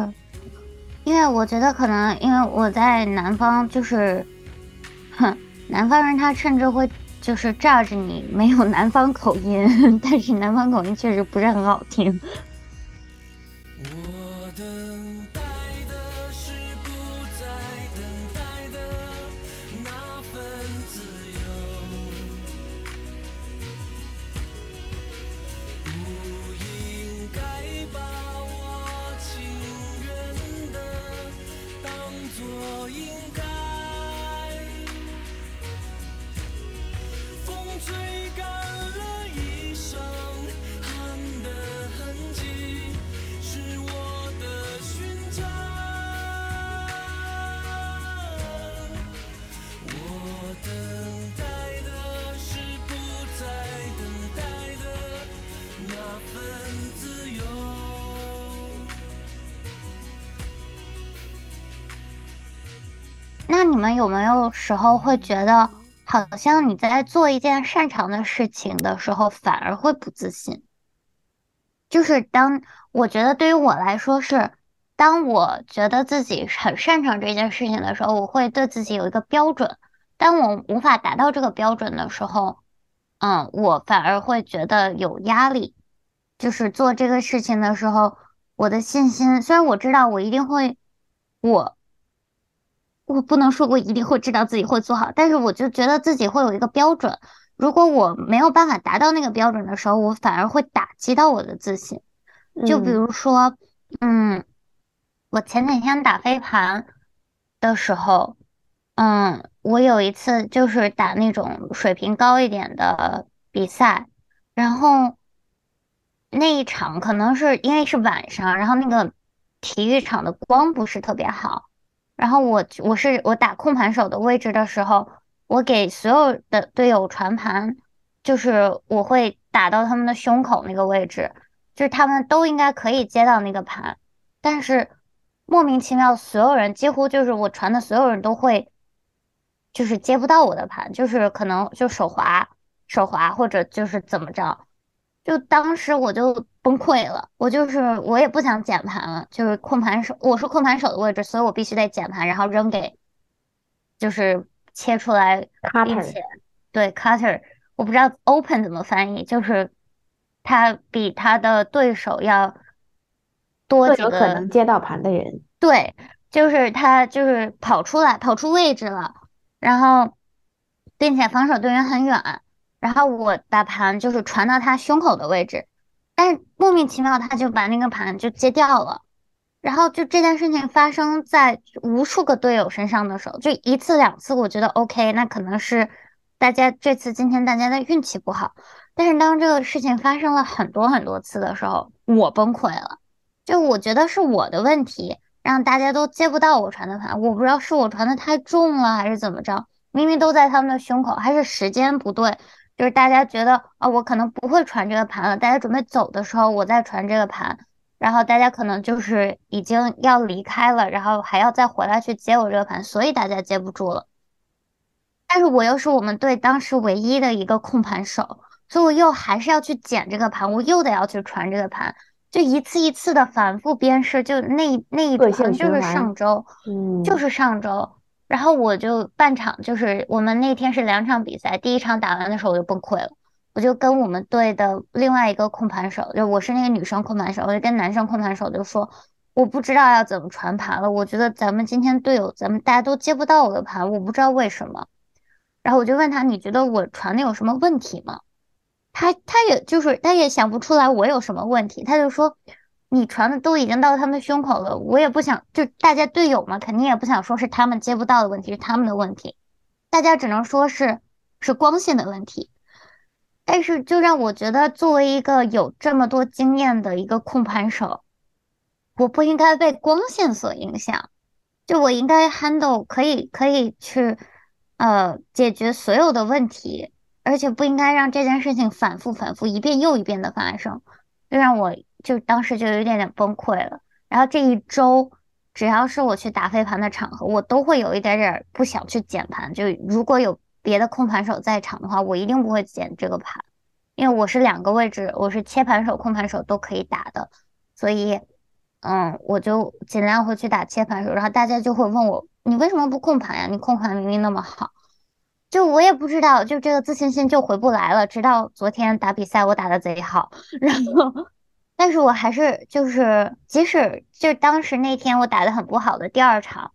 因为我觉得可能因为我在南方，就是，哼，南方人他甚至会就是炸着你没有南方口音，但是南方口音确实不是很好听。那你们有没有时候会觉得，好像你在做一件擅长的事情的时候，反而会不自信？就是当我觉得对于我来说是，当我觉得自己很擅长这件事情的时候，我会对自己有一个标准。当我无法达到这个标准的时候，嗯，我反而会觉得有压力。就是做这个事情的时候，我的信心虽然我知道我一定会，我。我不能说我一定会知道自己会做好，但是我就觉得自己会有一个标准。如果我没有办法达到那个标准的时候，我反而会打击到我的自信。就比嗯如说，嗯，我前几天打飞盘的时候，嗯，我有一次就是打那种水平高一点的比赛，然后那一场可能是因为是晚上，然后那个体育场的光不是特别好，然后我我是我打控盘手的位置的时候，我给所有的队友传盘，就是我会打到他们的胸口那个位置，就是他们都应该可以接到那个盘，但是莫名其妙，所有人几乎就是我传的所有人都会，就是接不到我的盘，就是可能就手滑手滑或者就是怎么着。就当时我就崩溃了，我就是我也不想捡盘了，就是控盘手，我是控盘手的位置，所以我必须得捡盘，然后扔给，就是切出来，并 Cutter 且对 cutter，我不知道 open 怎么翻译，就是他比他的对手要多几更有可个能接到盘的人。对，就是他就是跑出来，跑出位置了，然后，并且防守队员很远，然后我把盘就是传到他胸口的位置，但是莫名其妙他就把那个盘就接掉了，然后就这件事情发生在无数个队友身上的时候，就一次两次，我觉得 OK，那可能是大家这次今天大家的运气不好，但是当这个事情发生了很多很多次的时候，我崩溃了。就我觉得是我的问题，让大家都接不到我传的盘。我不知道是我传的太重了，还是怎么着，明明都在他们的胸口，还是时间不对。就是大家觉得啊、我可能不会传这个盘了，大家准备走的时候，我再传这个盘，然后大家可能就是已经要离开了，然后还要再回来去接我这个盘，所以大家接不住了。但是我又是我们队当时唯一的一个控盘手，所以我又还是要去捡这个盘，我又得要去传这个盘。就一次一次的反复鞭尸，就那那一盘就是上周，嗯，就是上周，然后我就半场，就是我们那天是两场比赛，第一场打完的时候我就崩溃了，我就跟我们队的另外一个控盘手，就我是那个女生控盘手，我就跟男生控盘手就说，我不知道要怎么传盘了，我觉得咱们今天队友咱们大家都接不到我的盘，我不知道为什么，然后我就问他，你觉得我传的有什么问题吗？他他也就是他也想不出来我有什么问题，他就说你传的都已经到他们胸口了，我也不想就大家队友嘛，肯定也不想说是他们接不到的问题，是他们的问题，大家只能说是是光线的问题。但是就让我觉得，作为一个有这么多经验的一个控盘手，我不应该被光线所影响，就我应该 handle 可以可以去呃解决所有的问题。而且不应该让这件事情反复反复一遍又一遍的发生，就让我就当时就有一点点崩溃了。然后这一周，只要是我去打飞盘的场合，我都会有一点点不想去捡盘。就如果有别的控盘手在场的话，我一定不会捡这个盘，因为我是两个位置，我是切盘手、控盘手都可以打的，所以嗯，我就尽量会去打切盘手。然后大家就会问我，你为什么不控盘呀？你控盘明明那么好。就我也不知道，就这个自信心就回不来了。直到昨天打比赛，我打的贼好，然后，但是我还是就是，即使就当时那天我打的很不好的第二场，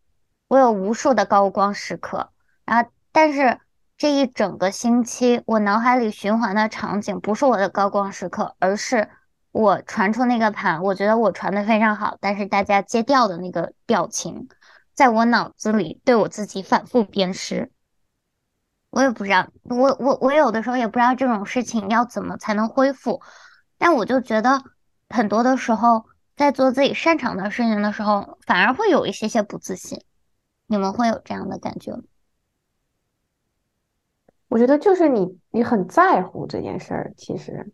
我有无数的高光时刻，然后，但是这一整个星期，我脑海里循环的场景不是我的高光时刻，而是我传出那个盘，我觉得我传的非常好，但是大家接掉的那个表情，在我脑子里对我自己反复鞭尸。我也不知道，我我我有的时候也不知道这种事情要怎么才能恢复，但我就觉得很多的时候，在做自己擅长的事情的时候，反而会有一些些不自信。你们会有这样的感觉吗？我觉得就是你，你很在乎这件事儿。其实，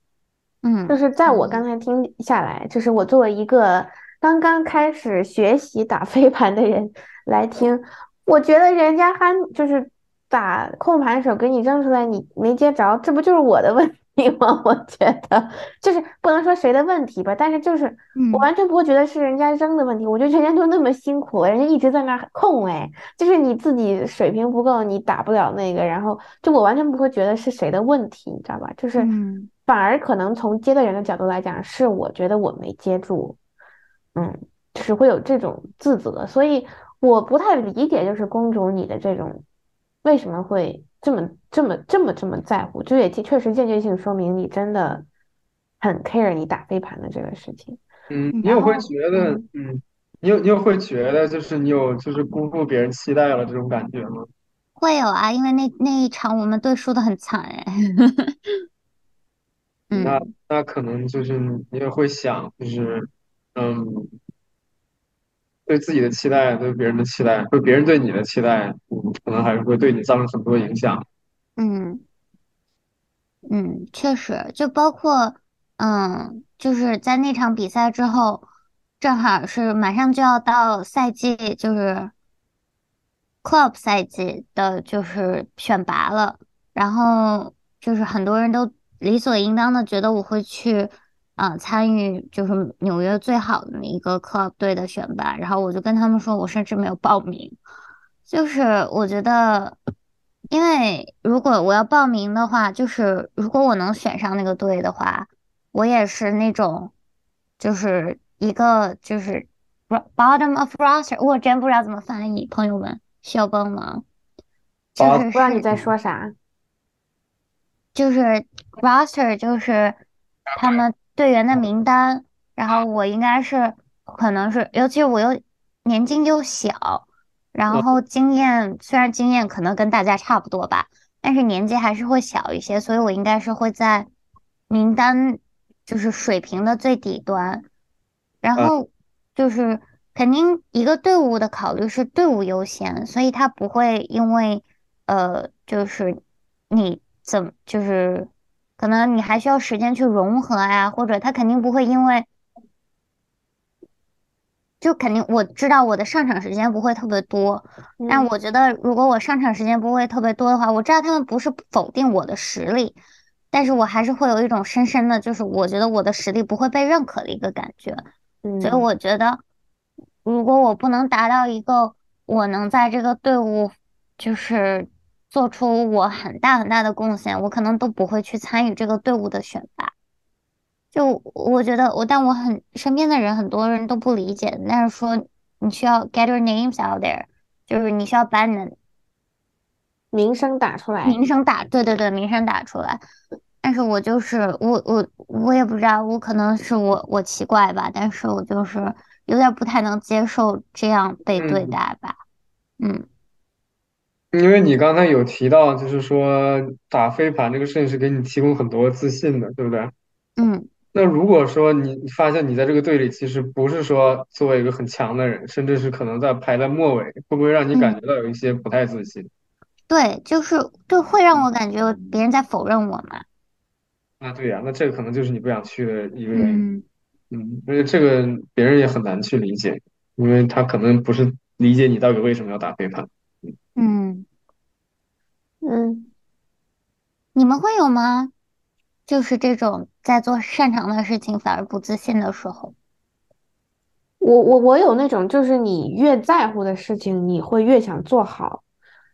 嗯就是在我刚才听下来，就是我作为一个刚刚开始学习打飞盘的人来听，我觉得人家还就是打控盘手给你扔出来，你没接着，这不就是我的问题吗？我觉得就是不能说谁的问题吧，但是就是嗯我完全不会觉得是人家扔的问题，我觉得人家都那么辛苦，人家一直在那儿控哎，就是你自己水平不够，你打不了那个，然后就我完全不会觉得是谁的问题，你知道吧？就是嗯反而可能从接的人的角度来讲，是我觉得我没接住，嗯，就是会有这种自责，所以我不太理解，就是公主你的这种为什么会这么这么这么这么在乎，就也确实间接性说明你真的很 care 你打飞盘的这个事情。嗯，你有会觉得，嗯，嗯，你有你有会觉得，就是你有就是辜负别人期待了这种感觉吗？会有啊，因为那那一场我们队输的很惨哎。那嗯那可能就是你也会想，就是嗯，对自己的期待，对别人的期待，对别人对你的期待，嗯，可能还是会对你造成很多影响。嗯嗯，确实，就包括嗯，就是在那场比赛之后，正好是马上就要到赛季，就是 club 赛季的，就是选拔了，然后就是很多人都理所应当的觉得我会去，呃，参与就是纽约最好的那一个 club 队的选拔，然后我就跟他们说，我甚至没有报名，就是我觉得，因为如果我要报名的话，就是如果我能选上那个队的话，我也是那种，就是一个就是 bottom of roster，我真不知道怎么翻译，朋友们需要帮忙。就是不知道你在说啥。就是 roster 就是他们队员的名单，然后我应该是可能是，尤其是我又年纪又小，然后经验虽然经验可能跟大家差不多吧，但是年纪还是会小一些，所以我应该是会在名单就是水平的最底端，然嗯后就是肯定一个队伍的考虑是队伍优先，所以他不会因为呃就是你怎么就是可能你还需要时间去融合呀，或者他肯定不会因为。就肯定我知道我的上场时间不会特别多，但嗯我觉得如果我上场时间不会特别多的话，我知道他们不是否定我的实力，但是我还是会有一种深深的，就是我觉得我的实力不会被认可的一个感觉。所以嗯我觉得，如果我不能达到一个我能在这个队伍就是做出我很大很大的贡献，我可能都不会去参与这个队伍的选拔。就我觉得我，但我很身边的人很多人都不理解，但是说你需要 get your names out there，就是你需要把你的名声打出来。名声打，对对对，名声打出来。但是我就是我我我也不知道，我可能是我我奇怪吧，但是我就是有点不太能接受这样被对嗯待吧。嗯因为你刚才有提到，就是说打飞盘这个事情是给你提供很多自信的，对不对？嗯那如果说你你发现你在这个队里其实不是说作为一个很强的人，甚至是可能在排在末尾，会不会让你感嗯，觉到有一些不太自信？对，就是就会让我感觉别人在否认我嘛。啊，对呀，那这个可能就是你不想去的一个原因。嗯嗯，而且这个别人也很难去理解，因为他可能不是理解你到底为什么要打飞盘。嗯，嗯，你们会有吗？就是这种在做擅长的事情反而不自信的时候。我我我有那种，就是你越在乎的事情，你会越想做好，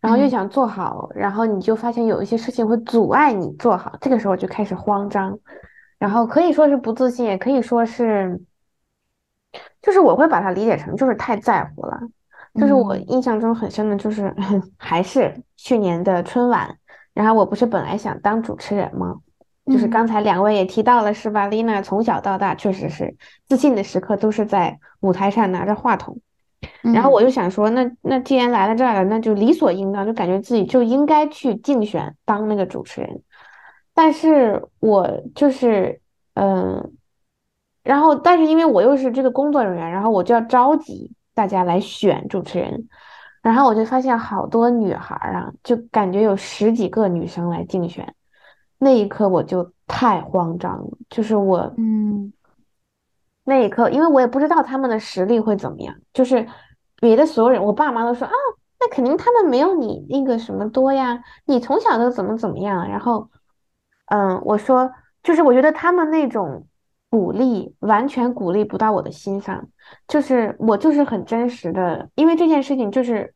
然后越嗯想做好，然后你就发现有一些事情会阻碍你做好，这个时候就开始慌张，然后可以说是不自信，也可以说是，就是我会把它理解成就是太在乎了。就是我嗯印象中很深的，就是 还是去年的春晚，然后我不是本来想当主持人吗？就是嗯刚才两位也提到了，是吧？？Lina 从小到大确实是自信的时刻都是在舞台上拿着话筒，然后嗯我就想说，那那既然来了这儿了，那就理所应当，就感觉自己就应该去竞选当那个主持人。但是我就是嗯，然后但是因为我又是这个工作人员，然后我就要召集大家来选主持人，然后我就发现好多女孩儿啊，就感觉有十几个女生来竞选。那一刻我就太慌张了，就是我嗯那一刻，因为我也不知道他们的实力会怎么样，就是别的所有人，我爸妈都说啊，那肯定他们没有你那个什么多呀，你从小都怎么怎么样，然后，嗯，我说就是我觉得他们那种鼓励完全鼓励不到我的心上，就是我就是很真实的，因为这件事情就是，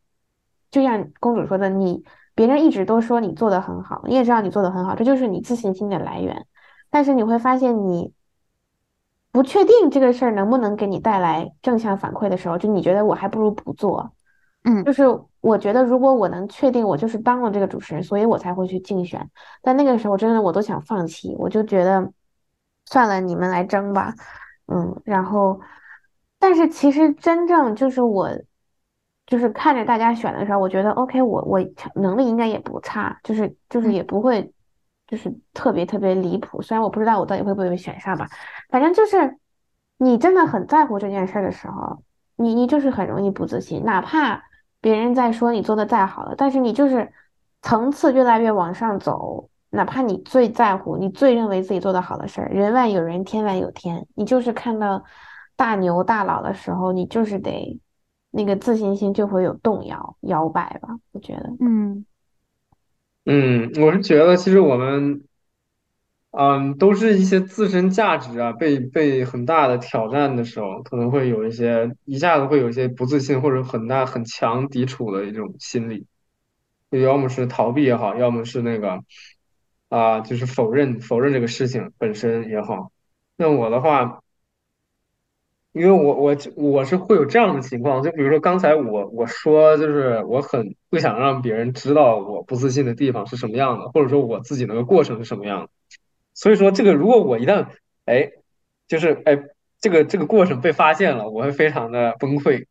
就像公主说的，你。别人一直都说你做的很好，你也知道你做的很好，这就是你自信心的来源。但是你会发现，你不确定这个事儿能不能给你带来正向反馈的时候，就你觉得我还不如不做。嗯就是我觉得如果我能确定我就是当了这个主持人，所以我才会去竞选。但那个时候真的我都想放弃，我就觉得算了，你们来争吧。嗯，然后，但是其实真正就是我，就是看着大家选的时候，我觉得 OK，我我能力应该也不差，就是就是嗯也不会，就是特别特别离谱。虽然我不知道我到底会不会被选上吧，反正就是你真的很在乎这件事儿的时候，你你就是很容易不自信，哪怕别人在说你做的再好了，但是你就是层次越来越往上走。哪怕你最在乎、你最认为自己做的好的事儿，人外有人，天外有天，你就是看到大牛大佬的时候，你就是得那个自信心就会有动摇、摇摆吧，我觉得。嗯嗯，我是觉得其实我们，嗯，都是一些自身价值啊被被很大的挑战的时候，可能会有一些一下子会有一些不自信或者很大很强抵触的一种心理，就要么是逃避也好，要么是那个啊，就是否认否认这个事情本身也好。那我的话。因为我我我是会有这样的情况，就比如说刚才我我说就是我很不想让别人知道我不自信的地方是什么样的，或者说我自己那个过程是什么样的。所以说这个如果我一旦哎就是哎这个这个过程被发现了，我会非常的崩溃，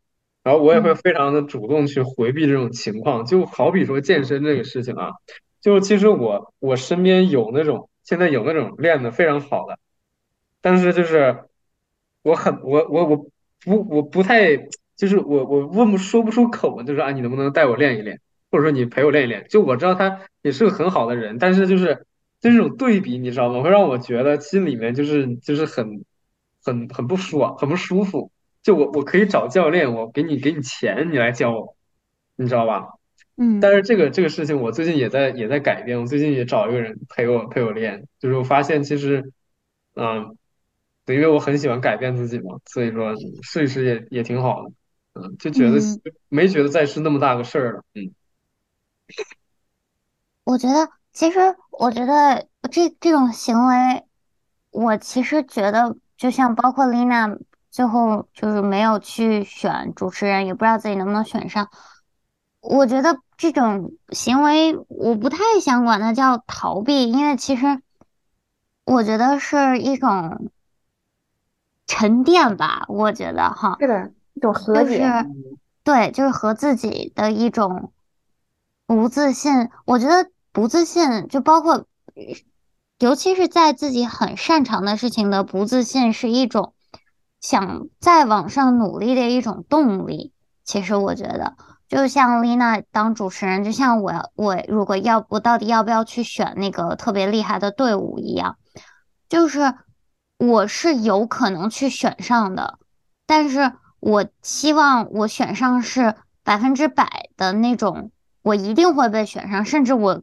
然后我也会嗯非常的主动去回避这种情况。就好比说健身这个事情啊，就其实我我身边有那种现在有那种练的非常好的。但是就是我很我我我不我不太就是我我问不说不出口，就是啊你能不能带我练一练，或者说你陪我练一练？就我知道他也是个很好的人，但是就是就这种对比，你知道吗？会让我觉得心里面就是就是很很很不爽，很不舒服。就我我可以找教练，我给你给你钱，你来教我，你知道吧？嗯但嗯是这个这个事情，我最近也在也在改变。我最近也找一个人陪我陪我练，就是我发现其实，嗯，对，因为我很喜欢改变自己嘛，所以说试一试也也挺好的。嗯，就觉得嗯，没觉得再是那么大个事儿了。嗯 我觉得其实我觉得这这种行为，我其实觉得就像包括 Lina 最后就是没有去选主持人，也不知道自己能不能选上。我觉得这种行为我不太想管它叫逃避，因为其实我觉得是一种沉淀吧。我觉得哈，是的，一种和就是解。对，就是和自己的一种不自信。我觉得不自信就包括，尤其是在自己很擅长的事情的不自信，是一种想再往上努力的一种动力。其实我觉得。就像丽娜当主持人，就像我我如果要我到底要不要去选那个特别厉害的队伍一样，就是我是有可能去选上的，但是我希望我选上是百分之百的那种，我一定会被选上，甚至我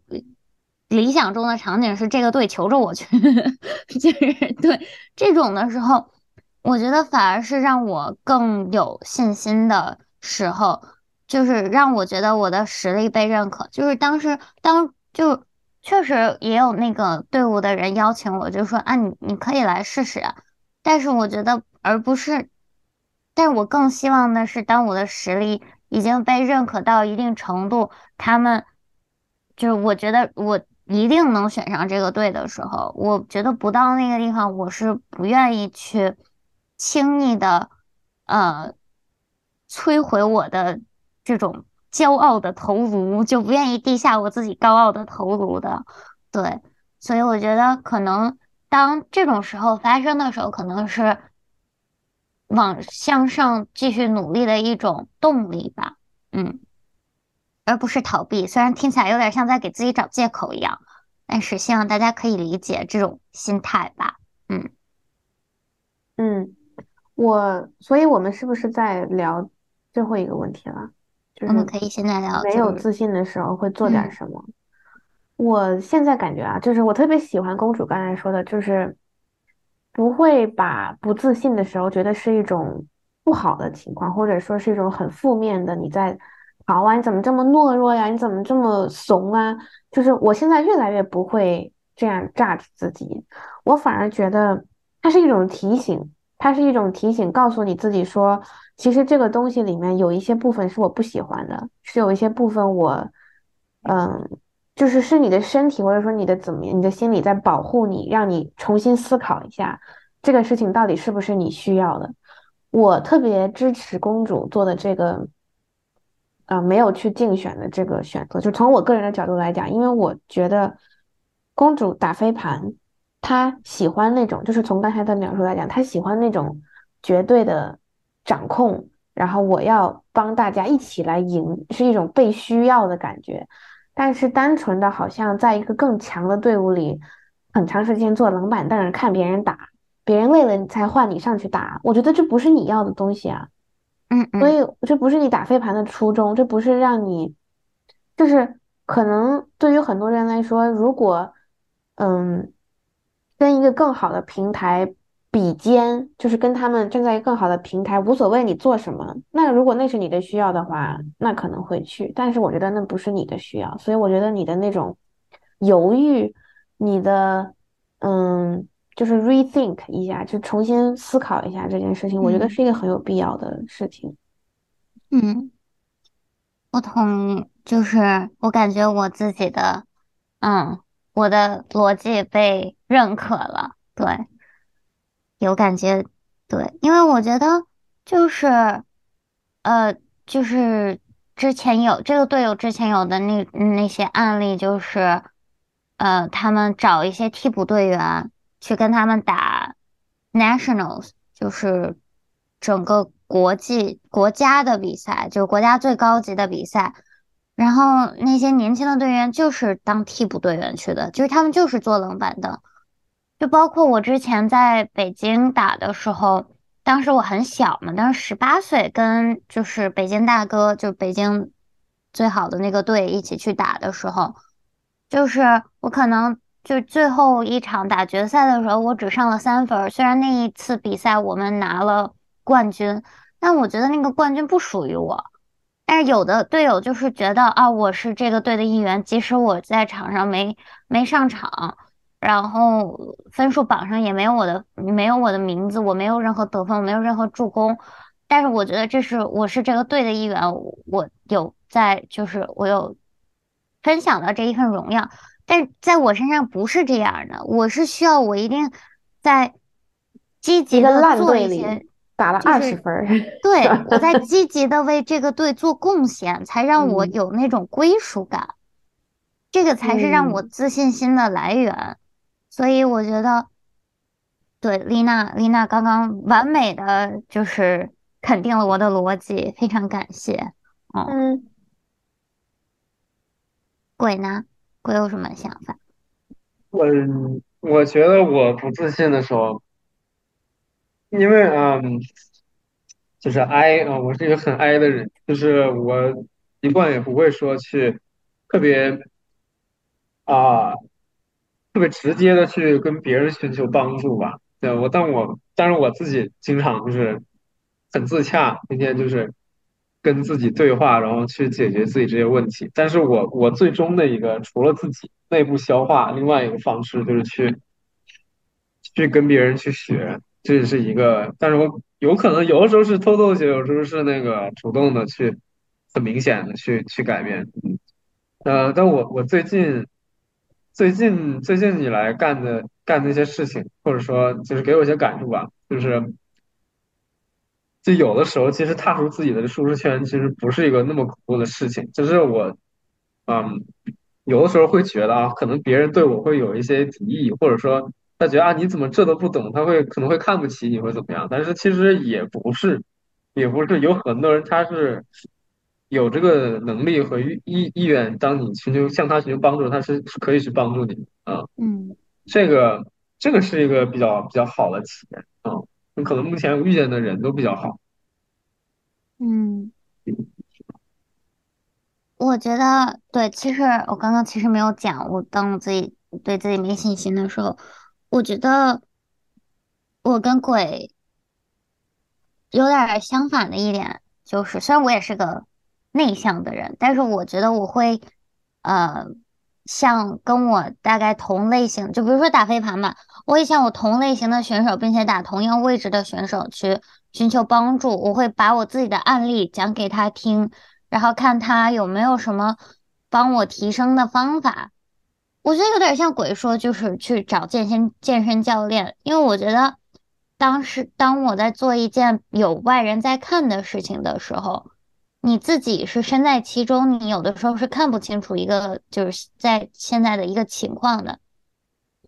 理想中的场景是这个队求着我去，就是对这种的时候，我觉得反而是让我更有信心的时候。就是让我觉得我的实力被认可。就是当时当就确实也有那个队伍的人邀请我，就说啊，你你可以来试试。但是我觉得，而不是，但是我更希望的是，当我的实力已经被认可到一定程度，他们就是我觉得我一定能选上这个队的时候，我觉得不到那个地方，我是不愿意去轻易的呃摧毁我的。这种骄傲的头颅，就不愿意低下我自己高傲的头颅的，对，所以我觉得可能当这种时候发生的时候，可能是往向上继续努力的一种动力吧，嗯，而不是逃避。虽然听起来有点像在给自己找借口一样，但是希望大家可以理解这种心态吧，嗯嗯，我，所以我们是不是在聊最后一个问题了？就是我们可以现在聊，没有自信的时候会做点嗯什么。我现在感觉啊，就是我特别喜欢公主刚才说的，就是不会把不自信的时候觉得是一种不好的情况，或者说是一种很负面的。你在好啊，你怎么这么懦弱呀？你怎么这么怂啊？就是我现在越来越不会这样 judge 自己，我反而觉得它是一种提醒，它是一种提醒，告诉你自己说，其实这个东西里面有一些部分是我不喜欢的，是有一些部分我，嗯，就是是你的身体或者说你的怎么，你的心理在保护你，让你重新思考一下这个事情到底是不是你需要的。我特别支持公主做的这个，呃，没有去竞选的这个选择，就从我个人的角度来讲，因为我觉得公主打飞盘，她喜欢那种，就是从刚才的描述来讲，她喜欢那种绝对的。掌控，然后我要帮大家一起来赢，是一种被需要的感觉。但是单纯的好像在一个更强的队伍里，很长时间坐冷板凳看别人打，别人累了你才换你上去打，我觉得这不是你要的东西啊。嗯嗯，所以这不是你打飞盘的初衷，这不是让你，就是可能对于很多人来说，如果嗯，跟一个更好的平台。比肩就是跟他们站在一个更好的平台，无所谓你做什么。那如果那是你的需要的话，那可能会去。但是我觉得那不是你的需要，所以我觉得你的那种犹豫，你的嗯，就是 rethink 一下，就重新思考一下这件事情，我觉得是一个很有必要的事情。嗯，我同意，就是我感觉我自己的，嗯，我的逻辑被认可了，对。有感觉，对，因为我觉得就是，呃，就是之前有这个队友之前有的那那些案例，就是，呃，他们找一些替补队员去跟他们打 nationals，就是整个国际国家的比赛，就是国家最高级的比赛，然后那些年轻的队员就是当替补队员去的，就是他们就是坐冷板凳。就包括我之前在北京打的时候，当时我很小嘛，当时十八岁，跟就是北京大哥，就北京最好的那个队一起去打的时候，就是我可能就最后一场打决赛的时候，我只上了三分。虽然那一次比赛我们拿了冠军，但我觉得那个冠军不属于我。但是有的队友就是觉得啊，我是这个队的一员，即使我在场上没没上场。然后分数榜上也没有我的，没有我的名字，我没有任何得分，我没有任何助攻。但是我觉得这是我是这个队的一员，我有在就是我有分享到这一份荣耀。但在我身上不是这样的，我是需要我一定在积极的做一些打了二十分，对我在积极的为这个队做贡献，才让我有那种归属感，这个才是让我自信心的来源。所以我觉得，对丽娜，丽娜刚刚完美的就是肯定了我的逻辑，非常感谢。嗯，鬼呢？鬼有什么想法？我我觉得我不自信的时候，因为嗯，就是 I 啊，我是一个很 I 的人，就是我一贯也不会说去特别啊。特别直接的去跟别人寻求帮助吧，对我，但我但是我自己经常就是很自洽，天天就是跟自己对话，然后去解决自己这些问题。但是我我最终的一个除了自己内部消化，另外一个方式就是去去跟别人去学，这也是一个。但是我有可能有的时候是偷偷学，有时候是那个主动的去很明显的去去改变。嗯，呃，但我我最近。最近最近以来干的干那些事情，或者说就是给我一些感触吧，就是就有的时候其实踏出自己的舒适圈，其实不是一个那么恐怖的事情。就是我，嗯，有的时候会觉得啊，可能别人对我会有一些敌意，或者说他觉得啊你怎么这都不懂，他会可能会看不起你，会怎么样？但是其实也不是，也不是有很多人他是。有这个能力和意意愿，当你寻求向他寻求帮助，他是是可以去帮助你啊。嗯，这个这个是一个比较比较好的体验啊。你可能目前遇见的人都比较好。嗯，我觉得对。其实我刚刚其实没有讲，我当我自己对自己没信心的时候，我觉得我跟鬼有点相反的一点就是，虽然我也是个。内向的人，但是我觉得我会，呃，像跟我大概同类型，就比如说打飞盘吧，我会向我同类型的选手，并且打同样位置的选手去寻求帮助。我会把我自己的案例讲给他听，然后看他有没有什么帮我提升的方法。我觉得有点像鬼说，就是去找健身健身教练，因为我觉得当时当我在做一件有外人在看的事情的时候。你自己是身在其中，你有的时候是看不清楚一个就是在现在的一个情况的。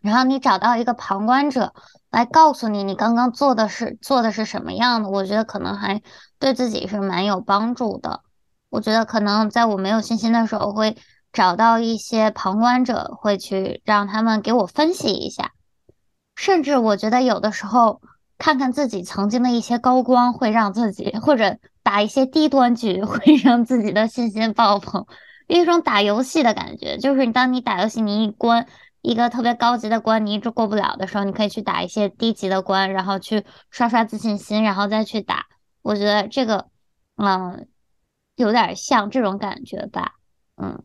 然后你找到一个旁观者来告诉你，你刚刚做的是做的是什么样的，我觉得可能还对自己是蛮有帮助的。我觉得可能在我没有信心的时候，会找到一些旁观者，会去让他们给我分析一下。甚至我觉得有的时候看看自己曾经的一些高光，会让自己或者。打一些低端局 会让自己的信心爆棚，有一种打游戏的感觉。就是当你打游戏，你一关一个特别高级的关，你一直过不了的时候，你可以去打一些低级的关，然后去刷刷自信心，然后再去打。我觉得这个，嗯，有点像这种感觉吧。嗯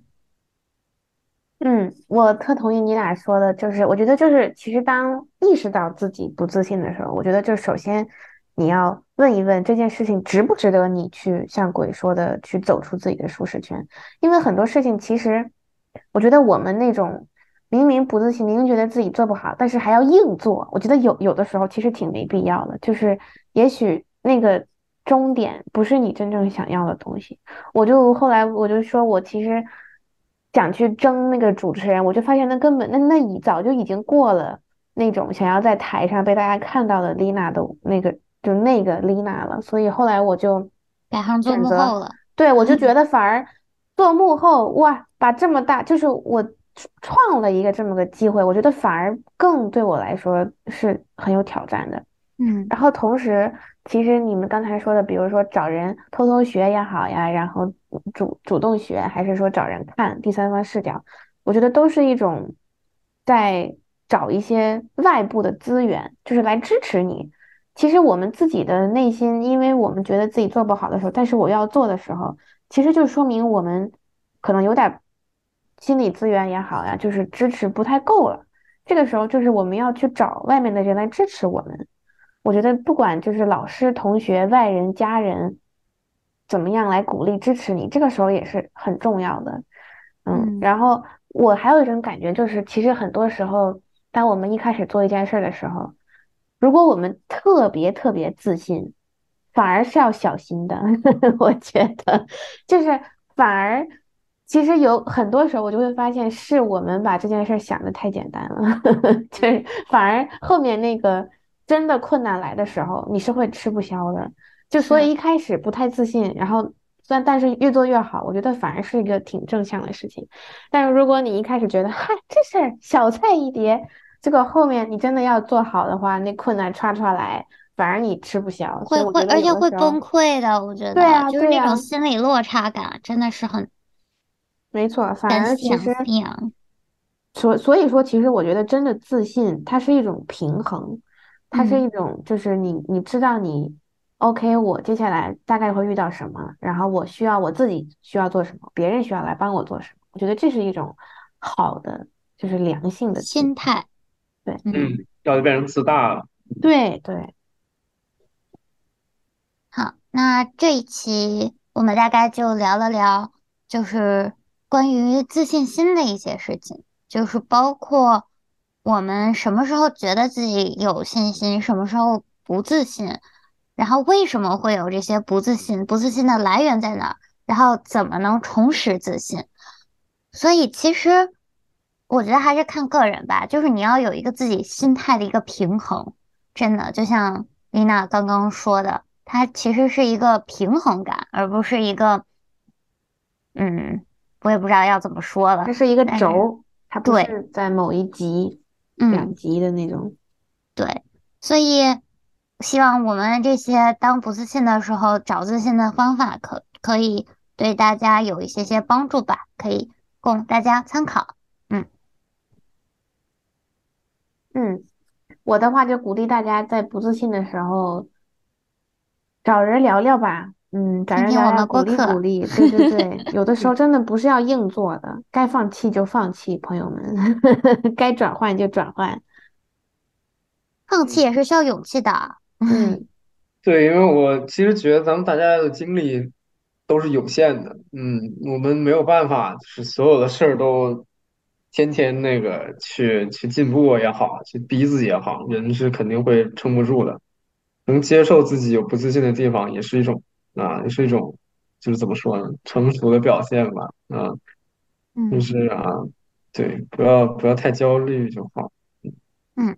嗯，我特同意你俩说的，就是我觉得就是其实当意识到自己不自信的时候，我觉得就首先。你要问一问这件事情值不值得你去像鬼说的去走出自己的舒适圈，因为很多事情其实，我觉得我们那种明明不自信，明明觉得自己做不好，但是还要硬做，我觉得有有的时候其实挺没必要的。就是也许那个终点不是你真正想要的东西。我就后来我就说我其实想去争那个主持人，我就发现那根本那那已早就已经过了那种想要在台上被大家看到的丽娜的那个。就那个丽娜了，所以后来我就改行做幕后了。对，我就觉得反而做幕后哇，把这么大，就是我创了一个这么个机会，我觉得反而更对我来说是很有挑战的。嗯，然后同时，其实你们刚才说的，比如说找人偷偷学也好呀，然后主主动学，还是说找人看第三方视角，我觉得都是一种在找一些外部的资源，就是来支持你。其实我们自己的内心，因为我们觉得自己做不好的时候，但是我要做的时候，其实就说明我们可能有点心理资源也好呀，就是支持不太够了。这个时候就是我们要去找外面的人来支持我们。我觉得不管就是老师、同学、外人、家人怎么样来鼓励支持你，这个时候也是很重要的。嗯，然后我还有一种感觉就是，其实很多时候，当我们一开始做一件事的时候。如果我们特别特别自信，反而是要小心的。我觉得，就是反而，其实有很多时候，我就会发现是我们把这件事想的太简单了，就是反而后面那个真的困难来的时候，你是会吃不消的。就所以一开始不太自信，然后虽然但是越做越好，我觉得反而是一个挺正向的事情。但是如果你一开始觉得嗨，这事儿小菜一碟。这个后面你真的要做好的话，那困难唰唰来，反而你吃不消，会会而且会崩溃的。我觉得，对啊，就是那种心理落差感，真的是很，没错。反而其实，所所以说，其实我觉得真的自信，它是一种平衡，它是一种就是你你知道你 OK，我接下来大概会遇到什么，然后我需要我自己需要做什么，别人需要来帮我做什么。我觉得这是一种好的，就是良性的心态。对，嗯，要就变成自大了。对对。好，那这一期我们大概就聊了聊，就是关于自信心的一些事情，就是包括我们什么时候觉得自己有信心，什么时候不自信，然后为什么会有这些不自信，不自信的来源在哪，然后怎么能重拾自信。所以其实。我觉得还是看个人吧，就是你要有一个自己心态的一个平衡，真的就像丽娜刚刚说的，它其实是一个平衡感，而不是一个，嗯，我也不知道要怎么说了，这是一个轴，它不是在某一级、两级的那种。对，所以希望我们这些当不自信的时候找自信的方法，可可以对大家有一些些帮助吧，可以供大家参考。嗯，我的话就鼓励大家在不自信的时候找人聊聊吧。嗯，找人听听我聊聊鼓播励鼓励，对对对，有的时候真的不是要硬做的，该放弃就放弃，朋友们，该转换就转换。放弃也是需要勇气的。嗯 对，因为我其实觉得咱们大家的精力都是有限的，嗯，我们没有办法，就是所有的事儿都天天那个去去进步也好，去逼自己也好，人是肯定会撑不住的。能接受自己有不自信的地方，也是一种啊，也是一种，就是怎么说呢，成熟的表现吧，啊，就嗯是啊，对，不要不要太焦虑就好。嗯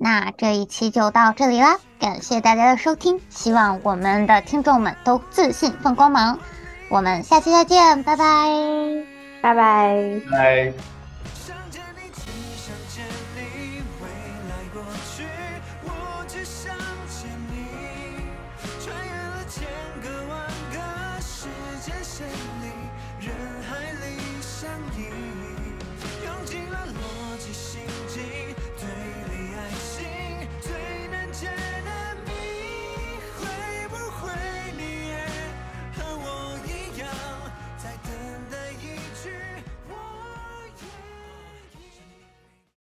那这一期就到这里啦，感谢大家的收听，希望我们的听众们都自信放光芒。我们下期再见，拜拜。拜拜。拜。